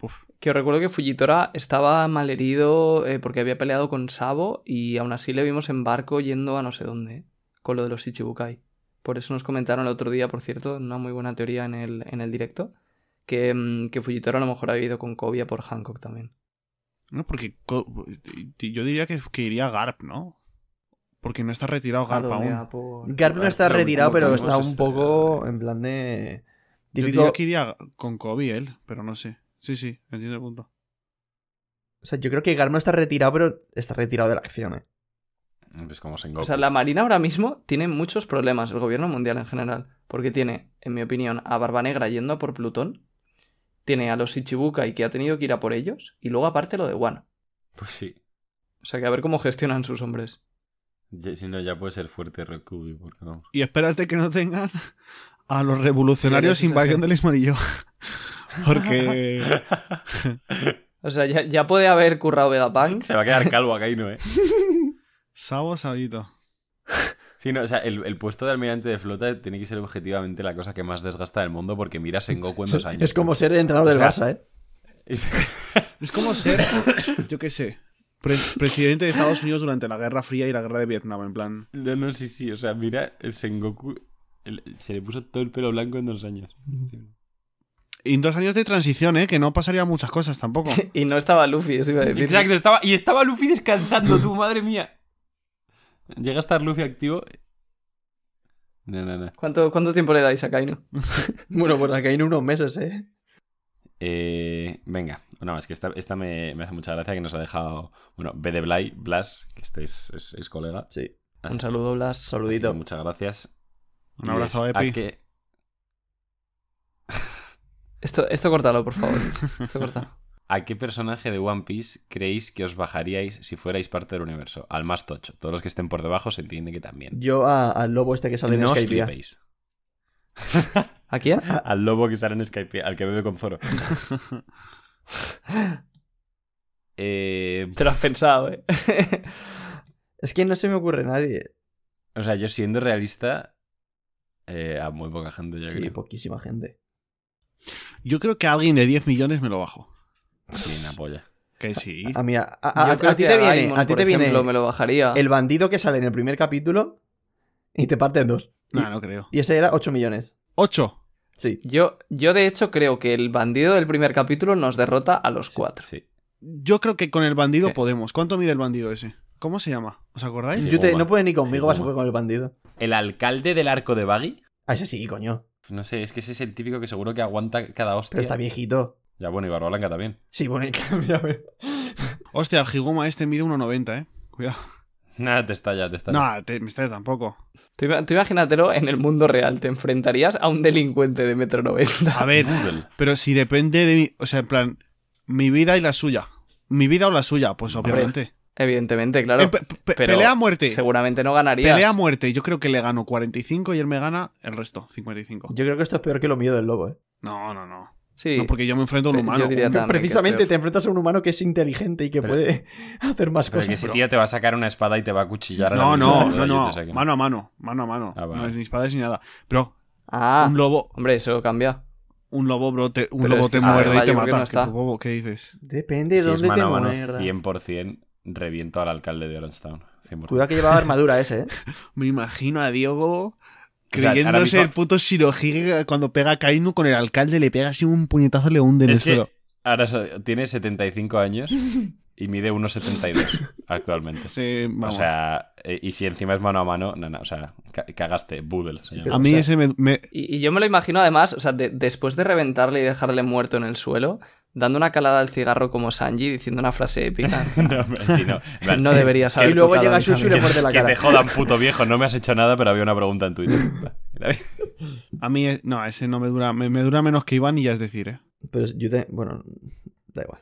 Uf. Que os recuerdo que Fujitora estaba malherido eh, porque había peleado con Sabo y aún así le vimos en barco yendo a no sé dónde, ¿eh? con lo de los Ichibukai. Por eso nos comentaron el otro día, por cierto, una muy buena teoría en el, en el directo, que, mm, que Fujitora a lo mejor había ido con Kobe a por Hancock también. No, porque yo diría que, que iría Garp, ¿no? Porque no está retirado Garp aún. por- Garp no está retirado, pero está un este- poco en plan de. Yo diría que iría con Kobe él, pero no sé. Sí, sí, entiendo el punto. O sea, yo creo que Garp no está retirado, pero está retirado de la acción, ¿eh? Pues como Sengoku. O sea, la Marina ahora mismo tiene muchos problemas, el gobierno mundial en general, porque tiene, en mi opinión, a Barba Negra yendo a por Plutón, tiene a los Ichibukai que ha tenido que ir a por ellos, y luego aparte lo de Wano. Pues sí. O sea, que a ver cómo gestionan sus hombres. Ya- si no, ya puede ser fuerte Rekubi, porque vamos. Y espérate que no tengan a los revolucionarios que- del Esmarillo. Porque. O sea, ya, ya puede haber currado Vegapunk. Se va a quedar calvo a Kaino, eh. Sabo Sabito. Sí, no, o sea, el, el puesto de almirante de flota tiene que ser objetivamente la cosa que más desgasta del mundo porque mira a Sengoku en dos años. Es como ser el entrenador O del sea, Barça, ¿eh? Es- Es como ser, yo qué sé, pre- presidente de Estados Unidos durante la Guerra Fría y la Guerra de Vietnam, en plan. No, no, sí, sí. O sea, mira, el Sengoku el- se le puso todo el pelo blanco en dos años. Y en dos años de transición, ¿eh? Que no pasaría muchas cosas tampoco. Y no estaba Luffy, eso iba a decir. Exacto, estaba, y estaba Luffy descansando, tú, madre mía. Llega a estar Luffy activo. No, no, no. ¿Cuánto, ¿Cuánto tiempo le dais a Kaino? Bueno, pues acá hay unos meses, ¿eh? Eh, venga, no, es que esta, esta me, me hace mucha gracia que nos ha dejado, bueno, B de Blay, Blas, que este es, es- es colega. Sí. Un saludo, Blas. Saludito. que muchas gracias. Un abrazo es a Epi. qué- Esto, esto córtalo, por favor. Esto córtalo. ¿A qué personaje de One Piece creéis que os bajaríais si fuerais parte del universo? Al más tocho. Todos los que estén por debajo se entiende que también. Yo a- al lobo este que sale en no os Skype. flipéis. ¿A quién? Al lobo que sale en Skype, al que bebe con Zoro. Eh, Te lo has pensado, eh. Es que no se me ocurre nadie. o sea, yo siendo realista, eh, a muy poca gente, yo Sí, creo. poquísima gente. Yo creo que a alguien de 10 millones me lo bajo. Sí, una polla. Que sí. A, a- Yo a ti te viene, a ti por te viene ejemplo, me lo bajaría. el bandido que sale en el primer capítulo y te parte en dos. Y, No, no creo. y ese era 8 millones. 8. Sí. Yo, yo, de hecho, creo que el bandido del primer capítulo nos derrota a los cuatro. Sí. Yo creo que con el bandido Sí. podemos. ¿Cuánto mide el bandido ese? ¿Cómo se llama? ¿Os acordáis? Sí. Yo te- Figuma. no puede ni conmigo, vas a poder con el bandido. El alcalde del arco de Baggy. Ah, ese sí, coño. No sé, es que ese es el típico que seguro que aguanta cada hostia. Pero está viejito. Ya bueno, y Barba Blanca también. Sí, bueno, mira, a ver. Hostia, el Gigoma este mide 1,90, ¿eh? Cuidado. Nada, te estalla, te estalla. No, te, me está tampoco. Tú, tú imagínatelo en el mundo real. Te enfrentarías a un delincuente de metro noventa. A ver, Google. pero si depende de mi. O sea, en plan, mi vida y la suya. Mi vida o la suya, pues Hombre, obviamente. Evidentemente, claro. Eh, pe- pe- pero pelea a muerte. Seguramente no ganarías. Pelea a muerte. Yo creo que le gano 45 y él me gana el resto, 55. Yo creo que esto es peor que lo mío del lobo, ¿eh? No, no, no. Sí. No, porque yo me enfrento a un humano. que es Precisamente te enfrentas a un humano que es inteligente y que Pero- puede hacer más Pero cosas. que ese tío te va a sacar una espada y te va a cuchillar. a la No, no, no, no. Mano a mano, mano a mano. Ah, vale. No es ni espadas ni nada. Pero Ah, un lobo, hombre, eso cambia. un lobo, bro, te, un Pero lobo es te muerde y te mata. no está. ¿Qué, bobo, ¿Qué dices? Depende de Si es dónde mano te a mano, muerda. 100% reviento al alcalde de Orange 100%. Cuidado que llevaba armadura ese, ¿eh? Me imagino a Diego O sea, creyéndose el puto Shirohige cuando pega a Kainu con el alcalde, le pega así un puñetazo, le hunde en el Es que suelo. ahora tiene 75 años y mide 1,72 actualmente. Sí, O vamos. sea, eh, y si encima es mano a mano, no, no, o sea, ca- cagaste, Boodle. Sí, a mí o sea- ese me, me- Y, y yo me lo imagino además, o sea, de- después de reventarle y dejarle muerto en el suelo, dando una calada al cigarro como Sanji, diciendo una frase épica. No, sí, no. Deberías haber Y luego llega Shushu y le muerde la que cara. te jodan, puto viejo. No me has hecho nada, pero había una pregunta en Twitter. a mí, eh, no, ese no me dura, me, me dura menos que Iván y ya es decir, ¿eh? Pero yo te... Bueno, da igual.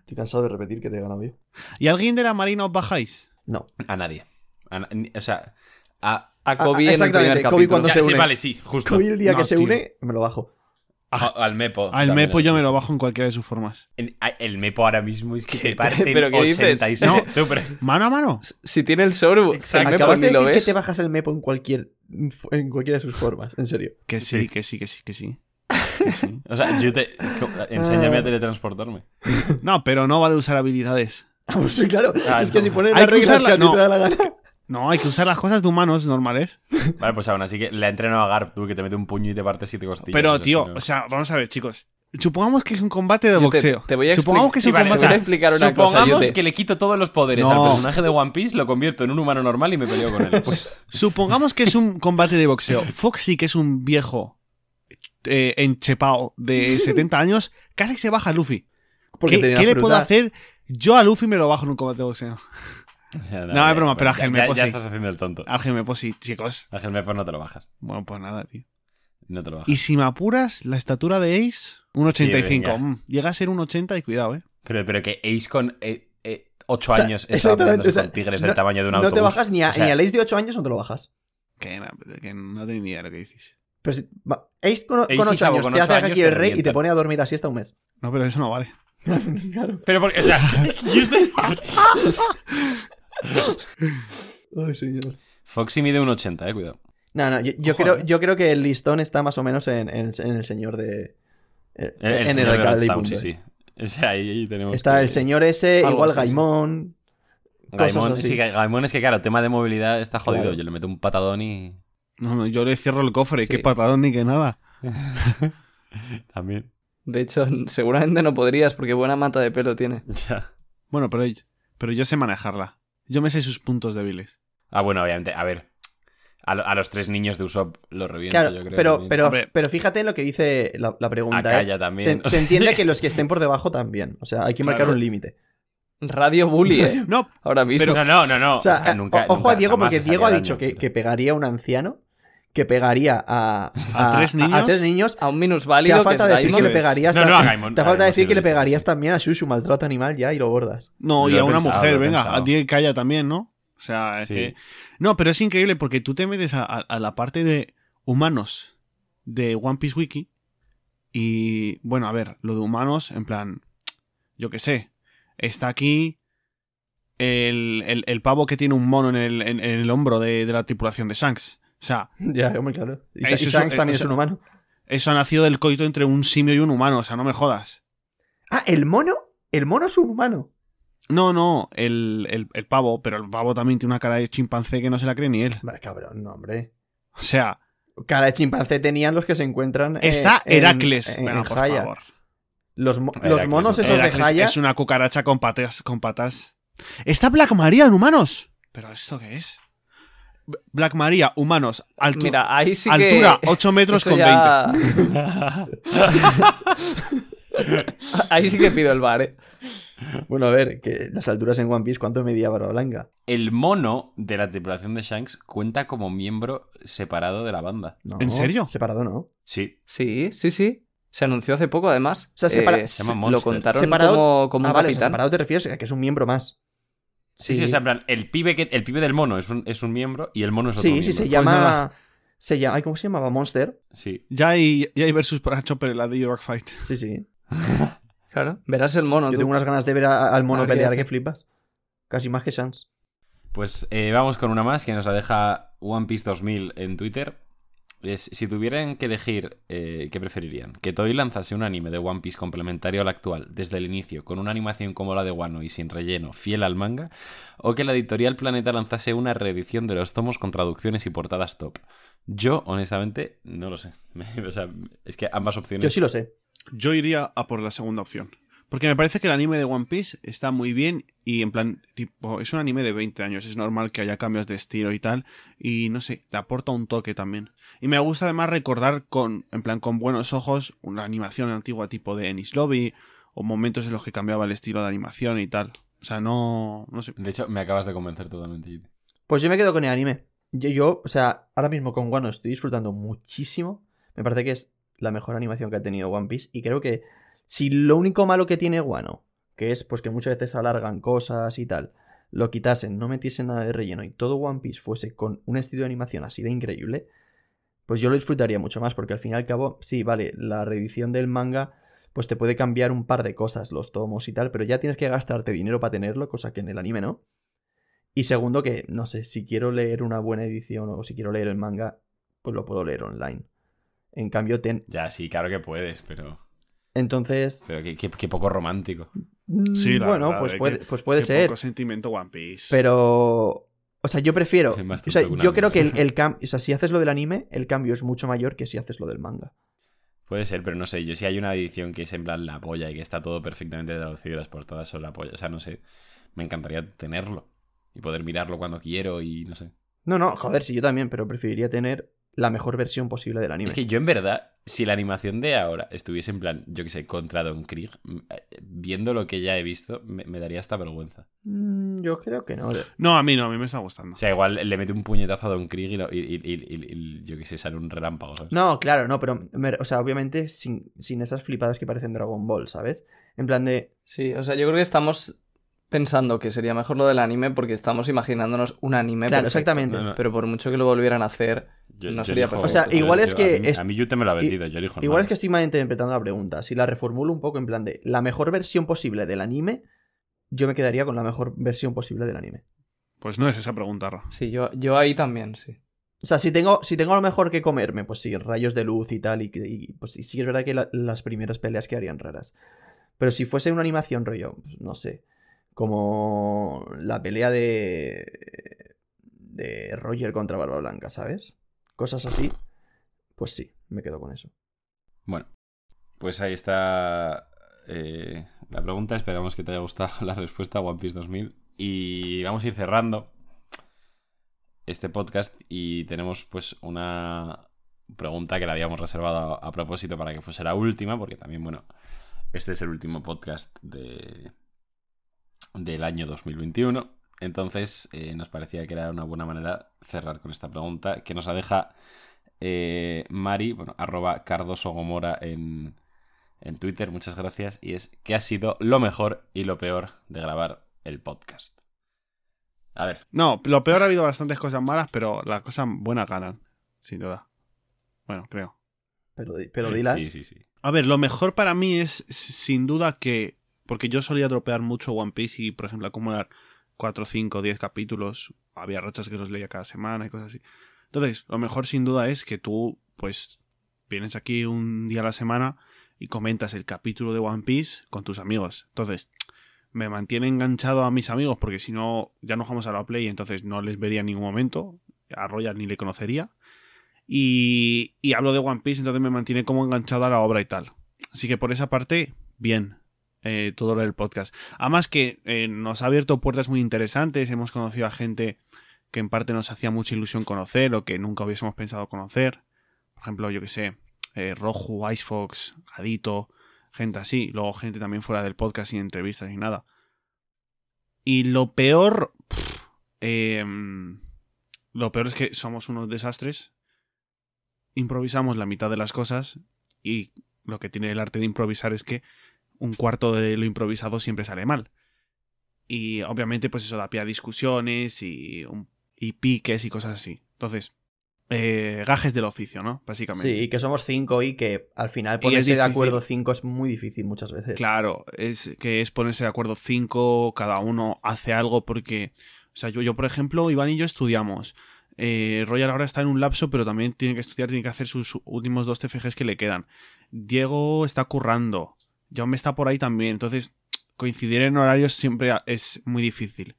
Estoy cansado de repetir que te he ganado yo. ¿Y alguien de la Marina os bajáis? No. A nadie. A o sea, a... A Kobe en el exactamente, primer Kobe capítulo. cuando Ya, se sí, une. vale, sí, justo. Kobe el día No, que se tío. une, me lo bajo. Al Mepo. Al Mepo yo me lo bajo en cualquiera de sus formas. El, Mepo ahora mismo es que ¿Qué? te parte ¿Pero qué dices? 86. No. Tú, pero- ¿Mano a mano? Si tiene el Soru, el Acabas ni de lo decir que ves. te bajas el Mepo en cualquier... En cualquiera de sus formas, en serio. Que sí, Sí. que sí, que sí, que sí. Que sí. O sea, yo te... Enséñame a teletransportarme. No, pero no vale usar habilidades. Ah, pues sí, claro. Ah, es que si pones Hay las que que no. te da la gana. No, hay que usar las cosas de humanos normales. Vale, pues aún así que le ha entrenado a Garp, tú, que te mete un puño y te parte siete costillas. Pero, tío, no. o sea, vamos a ver, chicos. Supongamos que es un combate de Yo te- boxeo. te voy a Supongamos que es sí, un vale, combate. te voy a explicar una cosa, Supongamos Yute. que le quito todos los poderes No. al personaje de One Piece, lo convierto en un humano normal y me peleo con él. Pues, Supongamos que es un combate de boxeo. Foxy, que es un viejo eh, enchepao de 70 años, casi se baja a Luffy. Porque ¿Qué, qué le puedo hacer? Yo a Luffy me lo bajo en un combate de boxeo. ya, No, es broma, pero Ángel ya, Mepo ya sí. estás haciendo el tonto. Ángel me pues sí, chicos. Ángel Mepo no te lo bajas. Bueno, pues nada, tío. No te lo bajas. Y si me apuras, la estatura de Ace, un 85. venga. Mm, llega a ser un 80 y cuidado, eh. Pero, pero que Ace con 8 O sea, años exactamente, peleándose o sea, con tigres no- del tamaño de un No autobús. te bajas ni a, O sea, ni a Ace de 8 años, no te lo bajas. Que, no- que no tengo ni idea de lo que dices. Pero si, va, Ace con, Ace con y 8 Sabo años con te ocho hace años aquí te el rey y te pone a dormir así hasta un mes. No, pero eso no vale. claro. Pero porque, o sea, Ay, señor. Foxy mide un 80, eh, cuidado. No, no, yo, creo, eh. yo creo que el listón está más o menos en, en- en el señor de. en El, el en señor de alcalde y Orange Town, sí, sí. O sea, ahí, ahí tenemos Está que- el señor ese, Algo igual así, sí. Gaimón. Gaimon, cosas así. sí, Ga- Gaimon es que, claro, tema de movilidad está jodido. Claro. Yo le meto un patadón y... No, no, yo le cierro el cofre. Sí. Qué patadón ni que nada. También. De hecho, seguramente no podrías porque buena mata de pelo tiene. Ya. Bueno, pero, pero yo sé manejarla. Yo me sé sus puntos débiles. Ah, bueno, obviamente, a ver. A, lo- a los tres niños de Usopp los reviento, Claro, yo creo. pero, también. pero, pero fíjate en lo que dice la, la pregunta. A ¿eh? Kaya también. Se, se entiende que los que estén por debajo también. O sea, hay que marcar Claro. un límite. Radio Bully, ¿eh? No, Ahora mismo. No, no, no, no. O sea, O sea, eh, nunca- ojo nunca a Diego, porque Diego ha dicho daño, que, pero- que pegaría a un anciano, que pegaría a, ¿A tres niños? tres niños. A un Te minusválido ha que falta decir que le pegarías. No, no, tam- a Gaimon- te a falta decir que le pegarías también a Shushu, maltrato animal ya y lo bordas. no, y a una pensado, mujer, venga, a ti calla también, ¿no? O sea, es Sí. que... No, pero es increíble porque tú te metes a, a- a la parte de humanos de One Piece Wiki y, bueno, a ver, lo de humanos, en plan, yo qué sé, está aquí el, el- el pavo que tiene un mono en el, en- en el hombro de, de la tripulación de Shanks. O sea, Ya, muy claro. Y, Eso y es- Shanks también eso- es un humano. eso ha nacido del coito entre un simio y un humano, o sea, no me jodas. Ah, ¿el mono? El mono es un humano. No, no, el, el- el pavo, pero el pavo también tiene una cara de chimpancé que no se la cree ni él. Vale, cabrón, no, hombre. O sea, Cara de chimpancé tenían los que se encuentran. está en- Heracles. en- por favor. Los, mo- Heracles, los monos ¿no? esos Heracles de Jaya. es una cucaracha con patas, con patas. Está Black Maria en humanos. ¿Pero esto qué es? Black Maria, humanos. altu- Mira, ahí sí altura que... 8 metros eso con ya- 20. ahí sí que pido el bar, ¿eh? Bueno, a ver, que las alturas en One Piece, ¿cuánto medía Barba Blanca? El mono de la tripulación de Shanks cuenta como miembro separado de la banda. No, ¿En serio? Separado, ¿no? Sí. Sí, sí, sí. Se anunció hace poco, además. O sea, separa- Eh, se llama lo contaron Separado- como, como ah, un vale, o sea, separado te refieres a que es un miembro más. Sí, sí, o sea, en plan, el pibe, que, el pibe del mono es un, es un miembro y el mono es otro Sí, miembro. sí, se Pues llama. nada. Se llama. ¿Cómo se llamaba? Monster. Sí. Ya hay, ya hay versus para Chopper en la de York Fight. Sí, sí. Claro, verás el mono. Yo tú. tengo unas ganas de ver a- al mono pelear que flipas. Casi más que Sans. Pues eh, vamos con una más que nos la deja One Piece 2000 en Twitter. Es, si tuvieran que elegir, eh, ¿qué preferirían? ¿Que Toei lanzase un anime de One Piece complementario al actual desde el inicio, con una animación como la de Wano y sin relleno, fiel al manga? ¿O que la editorial Planeta lanzase una reedición de los tomos con traducciones y portadas top? Yo, honestamente, no lo sé. o sea, es que ambas opciones... Yo sí lo sé. Yo iría a por la segunda opción. Porque me parece que el anime de One Piece está muy bien y en plan, tipo, es un anime de 20 años, es normal que haya cambios de estilo y tal, y no sé, le aporta un toque también. Y me gusta además recordar con, en plan, con buenos ojos una animación antigua tipo de Ennis Lobby o momentos en los que cambiaba el estilo de animación y tal. O sea, no, no sé. De hecho, me acabas de convencer totalmente. Pues yo me quedo con el anime. Yo, yo, o sea, ahora mismo con Wano estoy disfrutando muchísimo. Me parece que es la mejor animación que ha tenido One Piece. Y creo que si lo único malo que tiene Wano, que es pues que muchas veces alargan cosas y tal, lo quitasen, no metiesen nada de relleno y todo One Piece fuese con un estilo de animación así de increíble, pues yo lo disfrutaría mucho más. Porque al fin y al cabo, sí, vale, la reedición del manga pues te puede cambiar un par de cosas, los tomos y tal, pero ya tienes que gastarte dinero para tenerlo, cosa que en el anime no. Y segundo, que no sé, si quiero leer una buena edición o si quiero leer el manga, pues lo puedo leer online. En cambio, ten. Ya, sí, claro que puedes, pero... Entonces. Pero qué, qué- qué poco romántico. mm, Sí, la bueno, verdad, pues de puede, que- pues puede Qué ser. poco sentimiento One Piece. Pero. O sea, yo prefiero. Más O sea, yo creo que el, el cambio. O sea, si haces lo del anime, el cambio es mucho mayor que si haces lo del manga. Puede ser, pero no sé. Yo si hay una edición que es en plan la polla y que está todo perfectamente traducido y las portadas son la polla. O sea, no sé. Me encantaría tenerlo. Y poder mirarlo cuando quiero y no sé. No, no, joder, sí, yo también, pero preferiría tener la mejor versión posible del anime. Es que yo en verdad, si la animación de ahora estuviese en plan, yo que sé, contra Don Krieg, m- eh, viendo lo que ya he visto, me, me daría hasta vergüenza. Mm, yo creo que no. No, a mí no, a mí me está gustando. O sea, igual le mete un puñetazo a Don Krieg y, lo- y- y- y- y- y yo que sé, sale un relámpago. ¿sabes? No, claro, no, pero. me- o sea, obviamente sin, sin esas flipadas que parecen Dragon Ball, ¿sabes? En plan de. Sí, o sea, yo creo que estamos pensando que sería mejor lo del anime porque estamos imaginándonos un anime Claro, perfecto. exactamente. No, no. Pero por mucho que lo volvieran a hacer, Yo- no yo sería perfecto. O sea, yo- igual yo- es que A mí, es- a mí Yute me lo ha vendido, yo elijo Igual es que estoy malinterpretando la pregunta. Si la reformulo un poco en plan de la mejor versión posible del anime, yo me quedaría con la mejor versión posible del anime. Pues no es esa pregunta, Ro. sí, yo, yo ahí también, sí. O sea, si tengo, si tengo lo mejor que comerme, pues sí, rayos de luz y tal, y, que- y, pues sí, es verdad que la- las primeras peleas quedarían raras. Pero si fuese una animación rollo, pues, no sé, como la pelea de de Roger contra Barba Blanca, ¿sabes? Cosas así, pues sí, me quedo con eso. Bueno, pues ahí está eh, la pregunta. Esperamos que te haya gustado la respuesta One Piece 2000. Y vamos a ir cerrando. este podcast y tenemos pues una pregunta que la habíamos reservado a propósito para que fuese la última, porque también, bueno, este es el último podcast de, del año 2021. Entonces, eh, nos parecía que era una buena manera cerrar con esta pregunta que nos la deja eh, Mari, bueno, arroba Cardoso Gomora en, en Twitter, muchas gracias. Y es, ¿qué ha sido lo mejor y lo peor de grabar el podcast? A ver, No, lo peor ha habido bastantes cosas malas, pero las cosas buenas ganan, sin duda. Bueno, creo. Pero, pero dilas. sí, sí, sí. A ver, lo mejor para mí es sin duda que. Porque yo solía dropear mucho One Piece y, por ejemplo, acumular 4, 5, 10 capítulos. Había rachas que los leía cada semana y cosas así. Entonces, lo mejor sin duda es que tú, pues, vienes aquí un día a la semana y comentas el capítulo de One Piece con tus amigos. Entonces, me mantiene enganchado a mis amigos porque si no, ya no jugamos a la Play, entonces no les vería en ningún momento. A Royal ni le conocería. Y, y hablo de One Piece, entonces me mantiene como enganchado a la obra y tal. Así que por esa parte, bien. Eh, todo lo del podcast. Además que eh, nos ha abierto puertas muy interesantes. Hemos conocido a gente que en parte nos hacía mucha ilusión conocer o que nunca hubiésemos pensado conocer. Por ejemplo, yo que sé, eh, Roju, Icefox, Gadito, gente así. Luego gente también fuera del podcast sin entrevistas ni nada. Y lo peor... em, lo peor es que somos unos desastres. Improvisamos la mitad de las cosas y lo que tiene el arte de improvisar es que un cuarto de lo improvisado siempre sale mal. Y obviamente pues eso da pie a discusiones y, piques y cosas así. Entonces, eh, gajes del oficio, ¿no? Básicamente. Sí, y que somos cinco y que al final ponerse de acuerdo cinco es muy difícil muchas veces. Claro, es que es ponerse de acuerdo cinco, cada uno hace algo porque, o sea, yo, yo por ejemplo, Iván y yo estudiamos. Eh, Royal ahora está en un lapso, pero también tiene que estudiar, tiene que hacer sus últimos dos TFGs que le quedan. Diego está currando, John está por ahí también, entonces coincidir en horarios siempre es muy difícil.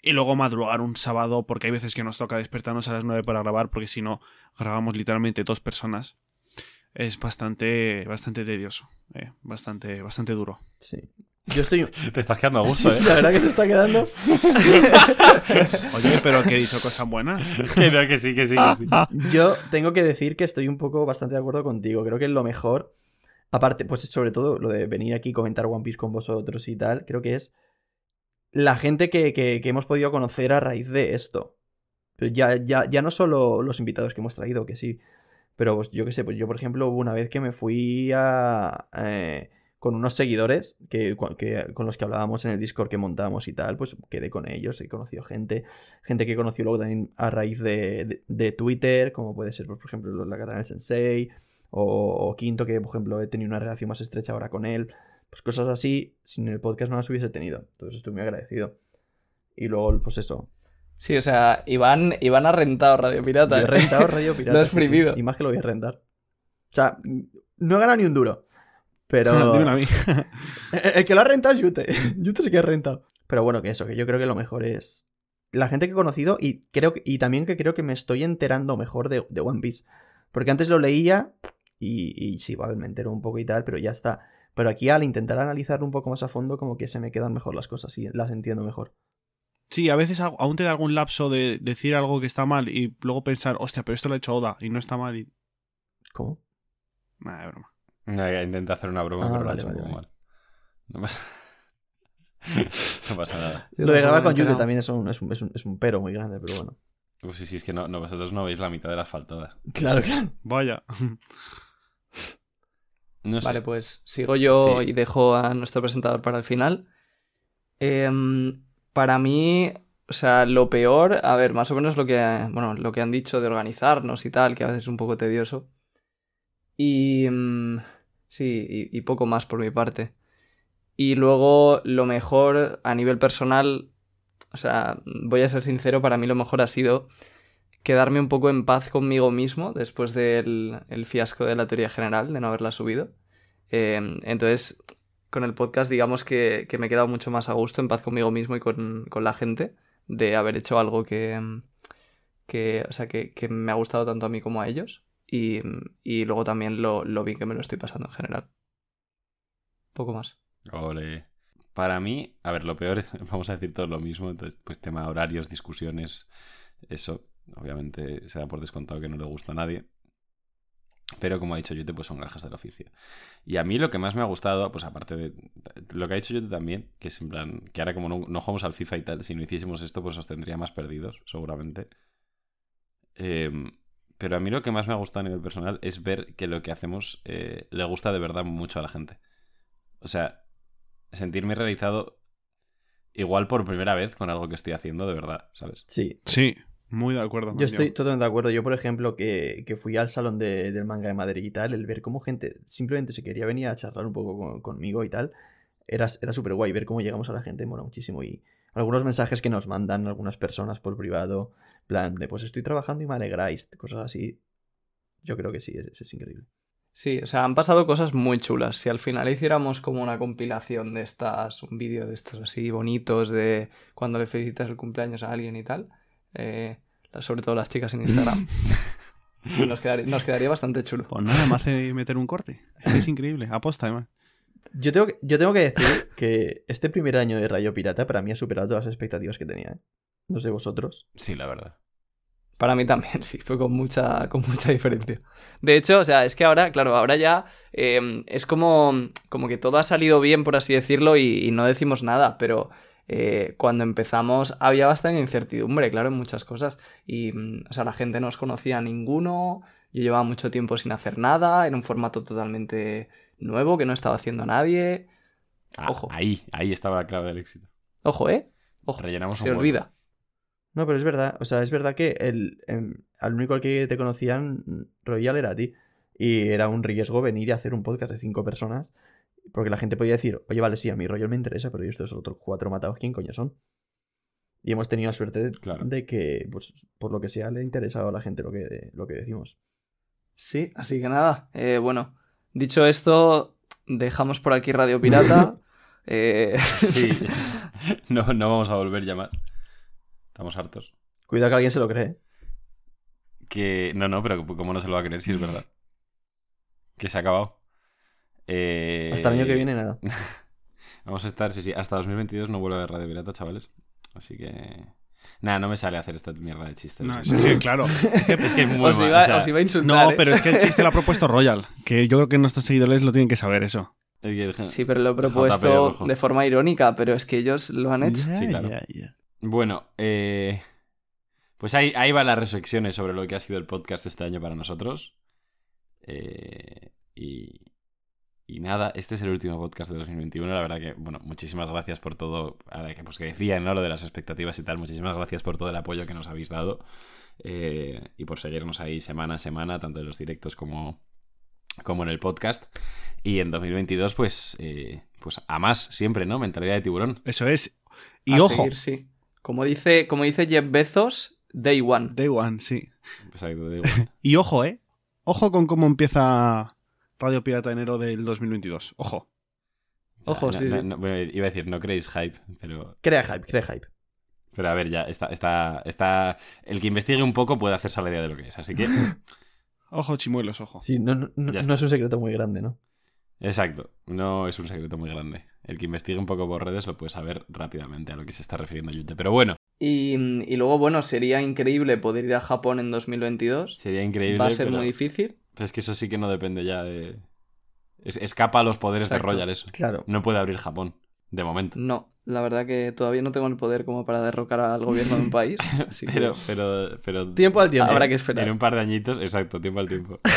Y luego madrugar un sábado, porque hay veces que nos toca despertarnos a las 9 para grabar, porque si no, grabamos literalmente dos personas. Es bastante, bastante tedioso, eh, bastante, bastante duro. Sí. Yo estoy. Te estás quedando a gusto, Sí, sí, ¿eh? la verdad que se está quedando. Oye, pero que he dicho cosas buenas. Que no, que sí, que sí, que sí. Yo tengo que decir que estoy un poco bastante de acuerdo contigo. Creo que es lo mejor. Aparte, pues sobre todo lo de venir aquí y comentar One Piece con vosotros y tal, creo que es la gente que, que- hemos podido conocer a raíz de esto. Pero ya, ya, ya no solo los invitados que hemos traído, que sí. Pero pues, yo qué sé, pues yo por ejemplo una vez que me fui a, eh, con unos seguidores que, con los que hablábamos en el Discord que montamos y tal, pues quedé con ellos, he conocido gente, gente que conocí luego también a raíz de, de- Twitter, como puede ser, pues, por ejemplo, la Katana del Sensei, o, o Quinto, que por ejemplo he tenido una relación más estrecha ahora con él. Pues cosas así, sin el podcast no las hubiese tenido. Entonces estoy muy agradecido. Y luego, pues eso. Sí, o sea, Iván, Iván ha rentado Radio Pirata. Yo he rentado Radio Pirata. Lo has sí, sí, exprimido. Y más que lo voy a rentar. O sea, no he ganado ni un duro. Pero. A mí. El el que lo ha rentado es Yute. Yute sí que ha rentado. Pero bueno, que eso, que yo creo que lo mejor es la gente que he conocido y creo que- y también que creo que me estoy enterando mejor de, de One Piece. Porque antes lo leía y, y sí, vale, me entero un poco y tal, pero ya está. Pero aquí al intentar analizarlo un poco más a fondo, como que se me quedan mejor las cosas y las entiendo mejor. Sí, a veces aún te da algún lapso de decir algo que está mal y luego pensar, hostia, pero esto lo ha hecho Oda y no está mal y... ¿Cómo? Nah, es broma. No, Intenta hacer una broma, Ah, pero lo ha hecho un vale, poco vale. mal. No pasa... no pasa nada. Lo de grabar con Enterado. también es un, es, un, es, un, es un pero muy grande, pero bueno. Uf, sí, sí, es que no, no, vosotros no veis la mitad de las faltadas. Claro, claro. Vaya. No sé. Vale, pues sigo yo Sí. y dejo a nuestro presentador para el final. Em, para mí, o sea, lo peor, a ver, más o menos lo que, bueno, lo que han dicho de organizarnos y tal, que a veces es un poco tedioso. Y mm, sí, y, y poco más por mi parte. Y luego lo mejor a nivel personal, o sea, voy a ser sincero, para mí lo mejor ha sido quedarme un poco en paz conmigo mismo después del el fiasco de la teoría general, de no haberla subido. Eh, entonces, con el podcast, digamos que, que me he quedado mucho más a gusto, en paz conmigo mismo y con, con la gente, de haber hecho algo que, que, o sea, que, que me ha gustado tanto a mí como a ellos. Y, y luego también lo, lo bien que me lo estoy pasando en general. Poco más. Ole. Para mí, a ver, lo peor es, vamos a decir todo lo mismo, entonces, pues tema horarios, discusiones, eso. Obviamente se da por descontado que no le gusta a nadie. Pero como ha dicho Yute, pues son gajas del oficio. Y a mí lo que más me ha gustado, pues aparte de lo que ha dicho Yute también, que es en plan, que ahora como no, no jugamos al FIFA y tal, si no hiciésemos esto, pues os tendría más perdidos, seguramente. Em, pero a mí lo que más me ha gustado a nivel personal es ver que lo que hacemos eh, le gusta de verdad mucho a la gente. O sea, sentirme realizado igual por primera vez con algo que estoy haciendo de verdad, ¿sabes? Sí. Sí, muy de acuerdo. Yo estoy totalmente de acuerdo. Yo, por ejemplo, que, que fui al salón de- del manga de Madrid y tal, el ver cómo gente simplemente se quería venir a charlar un poco con- conmigo y tal, era, era súper guay. Ver cómo llegamos a la gente mola muchísimo. Y algunos mensajes que nos mandan algunas personas por privado, plan de pues estoy trabajando y me alegráis, cosas así. Yo creo que sí, es, es increíble. Sí, o sea, han pasado cosas muy chulas. Si al final hiciéramos como una compilación de estas, un vídeo de estos así bonitos de cuando le felicitas el cumpleaños a alguien y tal, eh, sobre todo las chicas en Instagram, nos quedaría, nos quedaría bastante chulo. Pues nada, me hace meter un corte. Es increíble. Aposta, además. Yo tengo, que, yo tengo que decir que este primer año de Radio Pirata para mí ha superado todas las expectativas que tenía. ¿eh? No sé vosotros. Sí, la verdad. Para mí también, sí, fue con mucha, con mucha diferencia. De hecho, o sea, es que ahora, claro, ahora ya eh, es como, como que todo ha salido bien, por así decirlo, y, y no decimos nada, pero eh, cuando empezamos había bastante incertidumbre, claro, en muchas cosas. Y, mm, o sea, la gente no os conocía a ninguno, yo llevaba mucho tiempo sin hacer nada, era un formato totalmente nuevo que no estaba haciendo nadie. Ah, Ojo. Ahí, ahí estaba la clave del éxito. Ojo, ¿eh? Ojo, Rellenamos se un olvida. No, pero es verdad. O sea, es verdad que el, em, al único al que te conocían Royal era a ti. Y era un riesgo venir y hacer un podcast de cinco personas. Porque la gente podía decir, oye, vale, sí, a mí Royal me interesa, pero yo estos otros cuatro matados, ¿quién coño son? Y hemos tenido la suerte de, Claro. de que, pues, por lo que sea, le ha interesado a la gente lo que, lo que decimos. Sí, así que nada. eh, bueno, dicho esto, dejamos por aquí Radio Pirata. Eh, Sí. no, no vamos a volver ya más. Estamos hartos. Cuidado que alguien se lo cree. ¿eh? Que. No, no, pero ¿cómo no se lo va a creer si es verdad? Que se ha acabado. Eh, Hasta el año que viene, nada. Vamos a estar, sí, sí, hasta 2022 no vuelve a haber Radio Pirata, chavales. Así que. Nada, no me sale hacer esta mierda de chistes. No, es que, claro. es que es muy os, mal, iba, o sea, os iba a insultar. No, ¿eh? pero es que el chiste lo ha propuesto Royal. Que yo creo que nuestros seguidores lo tienen que saber eso. Sí, pero lo he propuesto de forma irónica, pero es que ellos lo han hecho. Sí, claro. Bueno, eh, pues ahí, ahí van las reflexiones sobre lo que ha sido el podcast este año para nosotros. Eh, y, y nada, este es el último podcast de 2021. La verdad que, bueno, muchísimas gracias por todo. Ahora que, pues que decían, ¿no? Lo de las expectativas y tal. Muchísimas gracias por todo el apoyo que nos habéis dado. eh, y por seguirnos ahí semana a semana, tanto en los directos como, como en el podcast. Y en 2022, pues, eh, pues a más siempre, ¿no? Mentalidad de tiburón. Eso es. Y A ojo. seguir, sí. Como dice, como dice Jeff Bezos, Day One. Day One, sí. Pues ahí. Y ojo, ¿eh? Ojo con cómo empieza Radio Pirata enero del 2022. Ojo. Ojo, No, sí, no, sí. no, bueno, iba a decir, no creéis hype, pero, Crea hype, crea hype. pero a ver, ya está, está, está. El que investigue un poco puede hacerse la idea de lo que es. Así que, Ojo, chimuelos, ojo. Sí, no, no, es un secreto muy grande, ¿no? exacto, no es un secreto muy grande. El que investigue un poco por redes lo puede saber rápidamente a lo que se está refiriendo Yute. Pero bueno, Y, y luego, bueno, sería increíble poder ir a Japón en 2022. sería increíble. Va a ser pero, muy difícil. Pero es que eso sí que no depende ya de. es- escapa a los poderes Exacto. de Royal eso. Claro. No puede abrir Japón, de momento. No, la verdad que todavía no tengo el poder como para derrocar al gobierno de un país. Así que Pero, pero, pero. Tiempo al tiempo. habrá que En esperar. un par de añitos, exacto, tiempo al tiempo.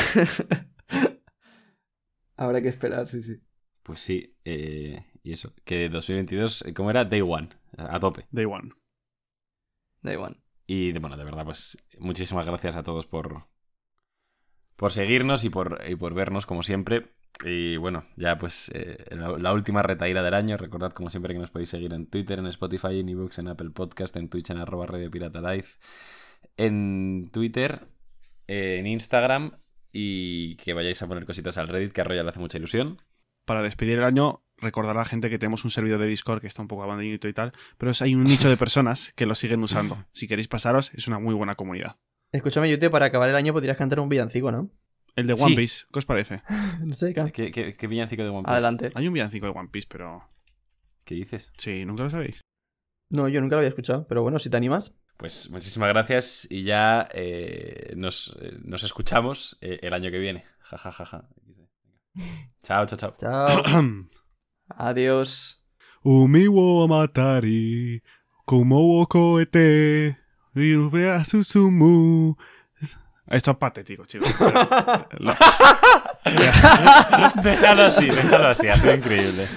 Habrá que esperar, sí, sí. Pues sí, eh, y eso, que 2022, eh, ¿cómo era? Day One, a tope. Day One. Day One. Y de- bueno, de verdad, pues muchísimas gracias a todos por, por seguirnos y por, y por vernos, como siempre. Y bueno, ya pues eh, la, última retaíra del año. Recordad, como siempre, que nos podéis seguir en Twitter, en Spotify, en ebooks, en Apple Podcast, en Twitch, en arroba Radio Pirata Live, en Twitter, eh, en Instagram y que vayáis a poner cositas al Reddit, que a Royal le hace mucha ilusión. Para despedir el año, recordar a la gente que tenemos un servidor de Discord que está un poco abandonado y tal, pero hay un nicho de personas que lo siguen usando. Si queréis pasaros, es una muy buena comunidad. Escúchame, Yute, para acabar el año podrías cantar un villancico, ¿no? El de Sí. One Piece, ¿qué os parece? No sé, ¿Qué, qué, qué villancico de One Piece? Adelante. Hay un villancico de One Piece, pero... ¿Qué dices? Sí, ¿nunca lo sabéis? No, yo nunca lo había escuchado, pero bueno, si te animas. Pues muchísimas gracias y ya eh, nos, eh, nos escuchamos eh, el año que viene. Ja, ja, ja, ja. Chao, chao, chao. Chao. Adiós. Umi wo amatari, como wo koete, irubea susumu. Esto es patético, chicos. Lo- déjalo así, déjalo así, ha sido increíble.